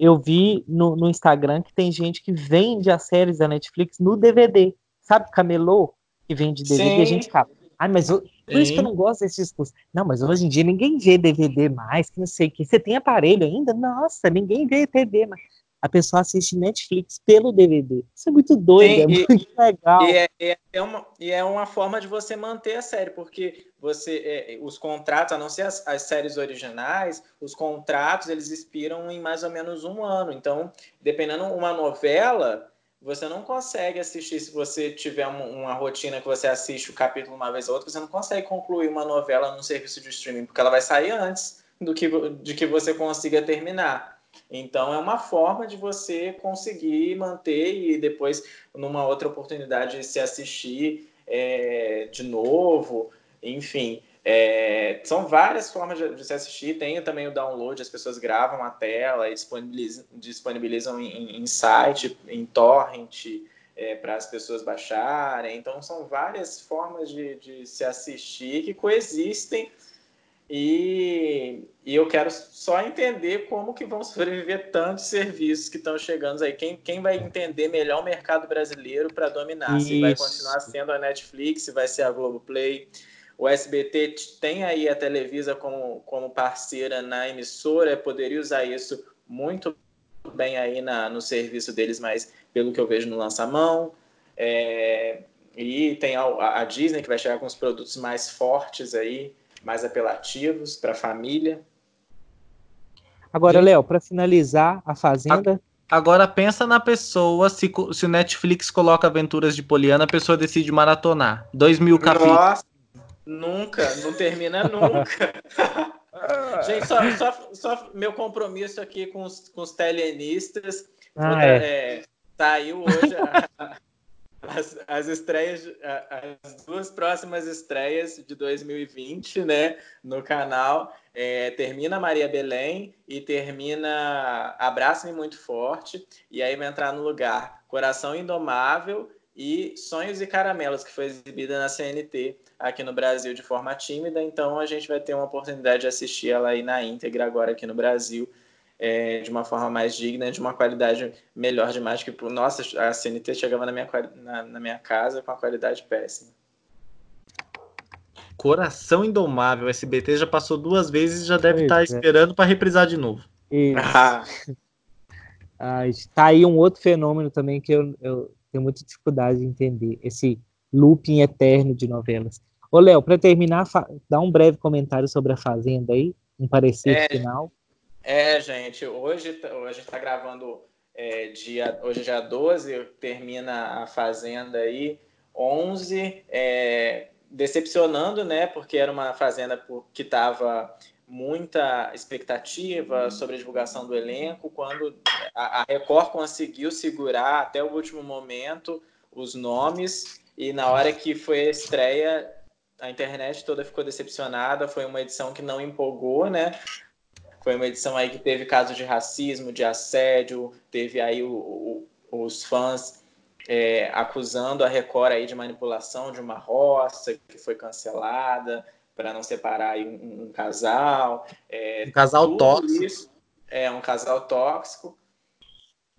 eu vi no, no, Instagram que tem gente que vende as séries da Netflix no DVD. Sabe, camelô que vende DVD? Sim. A gente fala, ah, mas eu, por isso que eu não gosto desse discurso. Não, mas hoje em dia ninguém vê DVD mais, que não sei o que. Você tem aparelho ainda? Nossa, ninguém vê TV mais a pessoa assiste Netflix pelo DVD. Isso é muito doido, Sim, é e, muito legal. E é, é, é, uma, e é uma forma de você manter a série, porque você é, os contratos, a não ser as, as, séries originais, os contratos eles expiram em mais ou menos um ano. Então, dependendo uma novela, você não consegue assistir se você tiver uma, uma, rotina que você assiste o capítulo uma vez ou outra, você não consegue concluir uma novela no serviço de streaming, porque ela vai sair antes do que de que você consiga terminar. Então, é uma forma de você conseguir manter e depois, numa outra oportunidade, se assistir é, de novo. Enfim, é, são várias formas de, se assistir. Tem também o download, as pessoas gravam a tela e disponibilizam, disponibilizam em, em site, em torrent, é, para as pessoas baixarem. Então, são várias formas de, de se assistir que coexistem e, e, eu quero só entender como que vão sobreviver tantos serviços que estão chegando aí. Quem, quem vai entender melhor o mercado brasileiro para dominar? Isso. Se vai continuar sendo a Netflix, se vai ser a Globoplay. O SBT tem aí a Televisa como, como parceira na emissora, poderia usar isso muito bem aí na, no serviço deles, mas pelo que eu vejo no lançamão. É, e tem a, a Disney que vai chegar com os produtos mais fortes aí mais apelativos para a família. Agora, Léo, para finalizar, a Fazenda. Agora pensa na pessoa, se, se o Netflix coloca Aventuras de Poliana, a pessoa decide maratonar. Dois mil capítulos. Nossa, nunca, não termina nunca. Gente, só, só, só, meu compromisso aqui com os, com os telenistas. Ah, é. É, saiu hoje a, as, as estreias, as duas próximas estreias de 2020, né, no canal, é, termina Maria Belém e termina Abraça-me Muito Forte, e aí vai entrar no lugar Coração Indomável e Sonhos e Caramelos, que foi exibida na CNT aqui no Brasil de forma tímida, então a gente vai ter uma oportunidade de assistir ela aí na íntegra agora aqui no Brasil, é, de uma forma mais digna, de uma qualidade melhor demais. Que, nossa, a CNT chegava na minha, na, na minha casa com a qualidade péssima. Coração Indomável. O SBT já passou duas vezes e já deve estar tá esperando para reprisar de novo. Isso. Ah. ah, tá aí um outro fenômeno também que eu, eu tenho muita dificuldade de entender. Esse looping eterno de novelas. Ô, Léo, para terminar, dá um breve comentário sobre a Fazenda aí, um parecer é, final. É, gente, hoje, hoje a gente está gravando é, dia, hoje é dia 12, termina a Fazenda aí, 11, é, decepcionando, né, porque era uma Fazenda que estava muita expectativa sobre a divulgação do elenco, quando a, a Record conseguiu segurar até o último momento os nomes, e na hora que foi a estreia, a internet toda ficou decepcionada, foi uma edição que não empolgou, né? Foi uma edição aí que teve casos de racismo, de assédio, teve aí o, o, os fãs é, acusando a Record aí de manipulação de uma roça que foi cancelada para não separar aí um, um casal. É, um casal tóxico. Isso, é, um casal tóxico.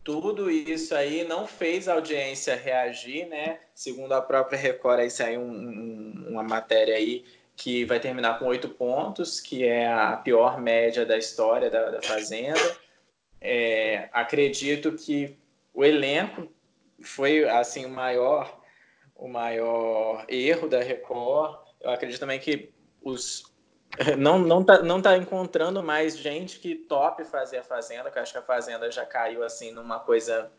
Tudo isso aí não fez a audiência reagir, né? Segundo a própria Record, aí saiu um, um, uma matéria aí que vai terminar com oito pontos, que é a pior média da história da, da Fazenda. É, acredito que o elenco foi assim o maior o maior erro da Record. Eu acredito também que os não não tá, não tá encontrando mais gente que top fazer a Fazenda, que eu acho que a Fazenda já caiu assim numa coisa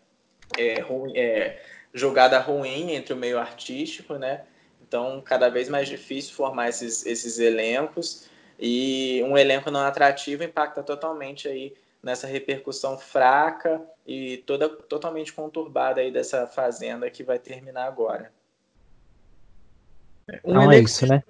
é, ruim, é, jogada ruim entre o meio artístico, né? Então, cada vez mais difícil formar esses, esses elencos e um elenco não atrativo impacta totalmente aí nessa repercussão fraca e toda totalmente conturbada aí dessa fazenda que vai terminar agora. Um não é isso, né?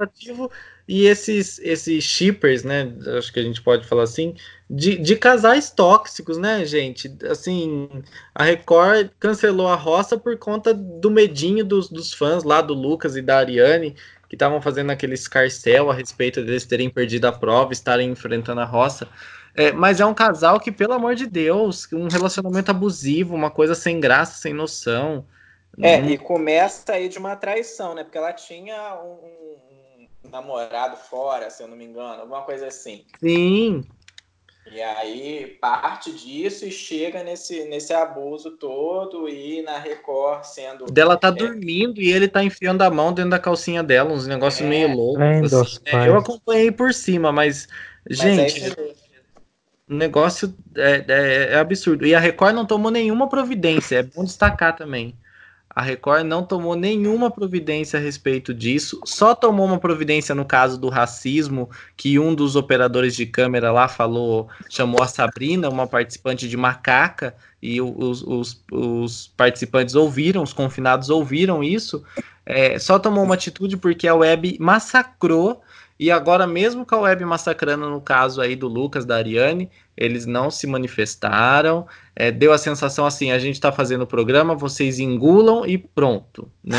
E esses, esses shippers, né? Acho que a gente pode falar assim, de, de casais tóxicos, né, gente? Assim, a Record cancelou a roça por conta do medinho dos, dos fãs lá do Lucas e da Ariane, que estavam fazendo aquele escarcel a respeito deles terem perdido a prova, estarem enfrentando a roça. É, mas é um casal que, pelo amor de Deus, um relacionamento abusivo, uma coisa sem graça, sem noção. É, uhum. e começa aí de uma traição, né? Porque ela tinha um, um, namorado fora, se eu não me engano, alguma coisa assim. Sim. E aí parte disso e chega nesse, nesse abuso todo e na Record sendo. Dela tá é, dormindo e ele tá enfiando a mão dentro da calcinha dela, uns negócios é, meio loucos. Assim, né? Eu acompanhei por cima, mas, mas gente. O negócio é, é, é absurdo. E a Record não tomou nenhuma providência, é bom destacar também. A Record não tomou nenhuma providência a respeito disso, só tomou uma providência no caso do racismo, que um dos operadores de câmera lá falou, chamou a Sabrina, uma participante de macaca, e os, os, os participantes ouviram, os confinados ouviram isso. É, só tomou uma atitude porque a web massacrou e agora, mesmo com a web massacrando no caso aí do Lucas, da Ariane, eles não se manifestaram. É, deu a sensação assim: a gente está fazendo o programa, vocês engulam e pronto, né?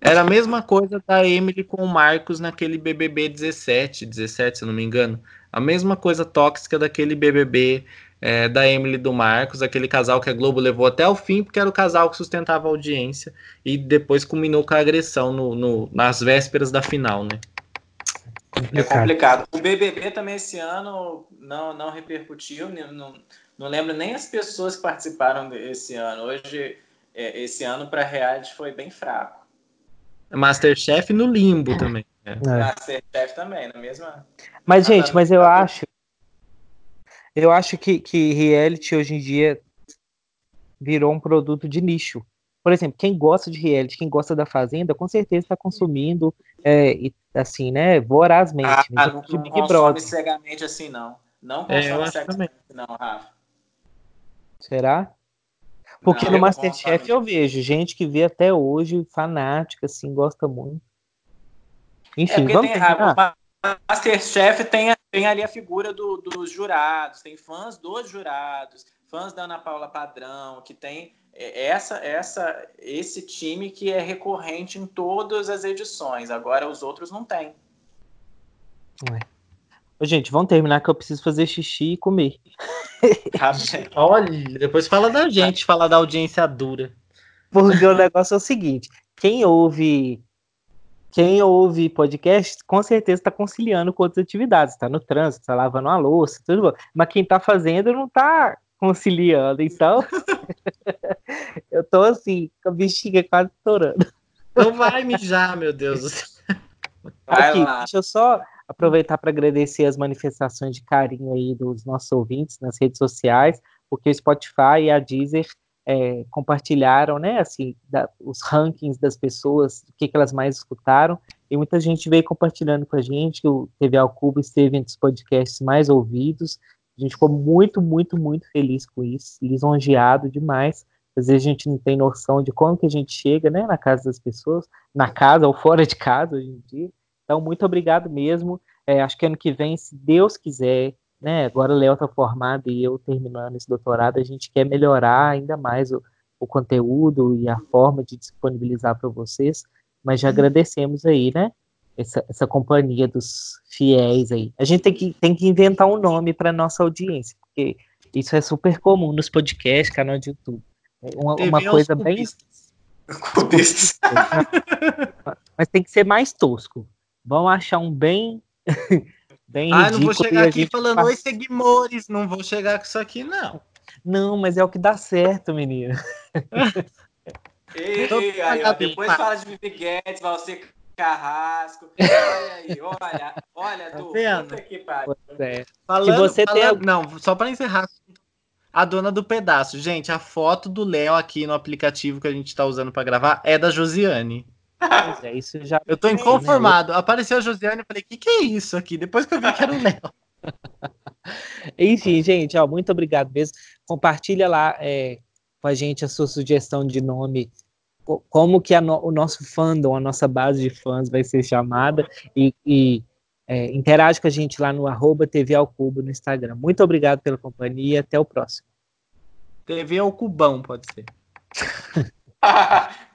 Era a mesma coisa da Emily com o Marcos naquele BBB 17, 17, se eu não me engano. A mesma coisa tóxica daquele BBB é, da Emily do Marcos, aquele casal que a Globo levou até o fim, porque era o casal que sustentava a audiência e depois culminou com a agressão no, no nas vésperas da final, né? É complicado. O BBB também esse ano não, não repercutiu, não, não lembro nem as pessoas que participaram desse ano. Hoje, é, esse ano para reality foi bem fraco. Masterchef no limbo também. É. Masterchef também, na mesma. Mas, gente, mas eu acho. Eu acho que, que reality hoje em dia virou um produto de nicho por exemplo, quem gosta de reality, quem gosta da Fazenda, com certeza está consumindo, é, e, assim, né, vorazmente. Ah, né, não, de Big não Brother. cegamente assim, não. Não é, consome é, cegamente, não, Rafa. Será? Porque não, no Masterchef eu vejo gente que vê até hoje, fanática, assim, gosta muito. Enfim, é vamos tem, Masterchef tem, tem ali a figura do, dos jurados, tem fãs dos jurados, fãs da Ana Paula Padrão, que tem essa, essa, esse time que é recorrente em todas as edições. Agora os outros não têm. Ô, gente, vamos terminar que eu preciso fazer xixi e comer. Tá Olha, depois fala da gente, fala da audiência dura. Porque o negócio é o seguinte: quem ouve quem ouve podcast, com certeza está conciliando com outras atividades, está no trânsito, está lavando a louça, tudo bom. Mas quem está fazendo não está conciliando, então eu tô assim, com a bexiga quase estourando. Não vai mijar, meu Deus. Aqui, deixa eu só aproveitar para agradecer as manifestações de carinho aí dos nossos ouvintes nas redes sociais, porque o Spotify e a Deezer é, compartilharam, né, assim, da, os rankings das pessoas, o que, que, elas mais escutaram, e muita gente veio compartilhando com a gente que o TV ao Cubo esteve entre os podcasts mais ouvidos, a gente ficou muito, muito, muito feliz com isso, lisonjeado demais, às vezes a gente não tem noção de como que a gente chega, né, na casa das pessoas, na casa ou fora de casa hoje em dia, então muito obrigado mesmo, é, acho que ano que vem, se Deus quiser, né, agora o Léo está formado e eu terminando esse doutorado, a gente quer melhorar ainda mais o, o conteúdo e a forma de disponibilizar para vocês, mas já agradecemos aí, né, essa, essa companhia dos fiéis aí. A gente tem que, tem que inventar um nome para nossa audiência, porque isso é super comum nos podcasts, canal de YouTube. É uma, uma coisa bem. Cubistas. Mas tem que ser mais tosco. Vamos achar um bem Bem ah, não vou chegar aqui falando, passa... oi, seguimores, não vou chegar com isso aqui, não. Não, mas é o que dá certo, menino. ei, ei, aí, ó, depois fala de Bibi Guedes, vai ser Carrasco. Olha aí, olha, olha, tá do puta que pariu. É. Falando, Se você falando, tem... Não, só para encerrar, a dona do pedaço. Gente, a foto do Léo aqui no aplicativo que a gente tá usando para gravar é da Josiane. É, isso já... Eu tô inconformado. Né? Apareceu a Josiane e falei, o que, que é isso aqui? Depois que eu vi que era o Léo. Enfim, gente, ó, muito obrigado mesmo. Compartilha lá é, com a gente a sua sugestão de nome, como que no, o nosso fandom, a nossa base de fãs vai ser chamada e, e é, interage com a gente lá no arroba TV ao Cubo no Instagram. Muito obrigado pela companhia, até o próximo. TV ao Cubão, pode ser.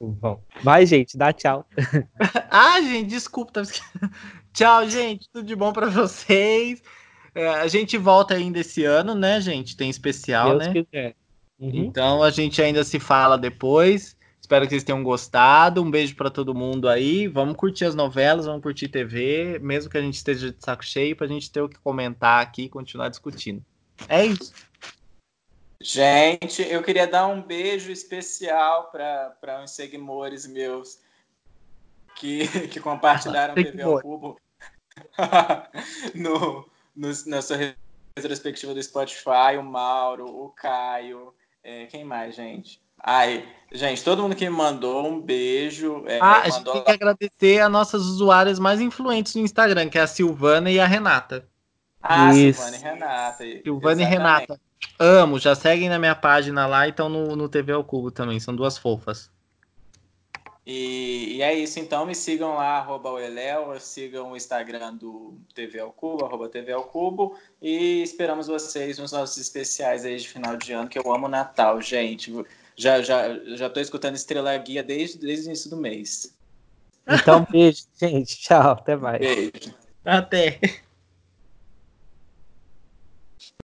Bom, vai, gente, dá tchau. ah, gente, desculpa. tchau, gente, tudo de bom para vocês. É, a gente volta ainda esse ano, né, gente? Tem especial, Deus né? Quiser. Uhum. Então a gente ainda se fala depois. Espero que vocês tenham gostado. Um beijo para todo mundo aí. Vamos curtir as novelas, vamos curtir TV, mesmo que a gente esteja de saco cheio, para a gente ter o que comentar aqui e continuar discutindo. É isso. Gente, eu queria dar um beijo especial para uns seguidores meus que, que compartilharam o TV ao Cubo no, no, na sua retrospectiva do Spotify, o Mauro, o Caio, é, quem mais, gente? Ai, gente, todo mundo que me mandou um beijo. É, ah, a gente tem que agradecer a nossas usuárias mais influentes no Instagram, que é a Silvana e a Renata. Ah, Isso. Silvana e Renata. Silvana exatamente. e Renata. Amo, já seguem na minha página lá e estão no, no TV ao Cubo também, são duas fofas. E, e, é isso, então me sigam lá, arroba o sigam o Instagram do TV ao Cubo, arroba TV ao Cubo, e esperamos vocês nos nossos especiais aí de final de ano, que eu amo Natal, gente. Já, já, já tô escutando Estrela Guia desde, desde o início do mês. Então, beijo, gente. Tchau, até mais. Beijo. Até.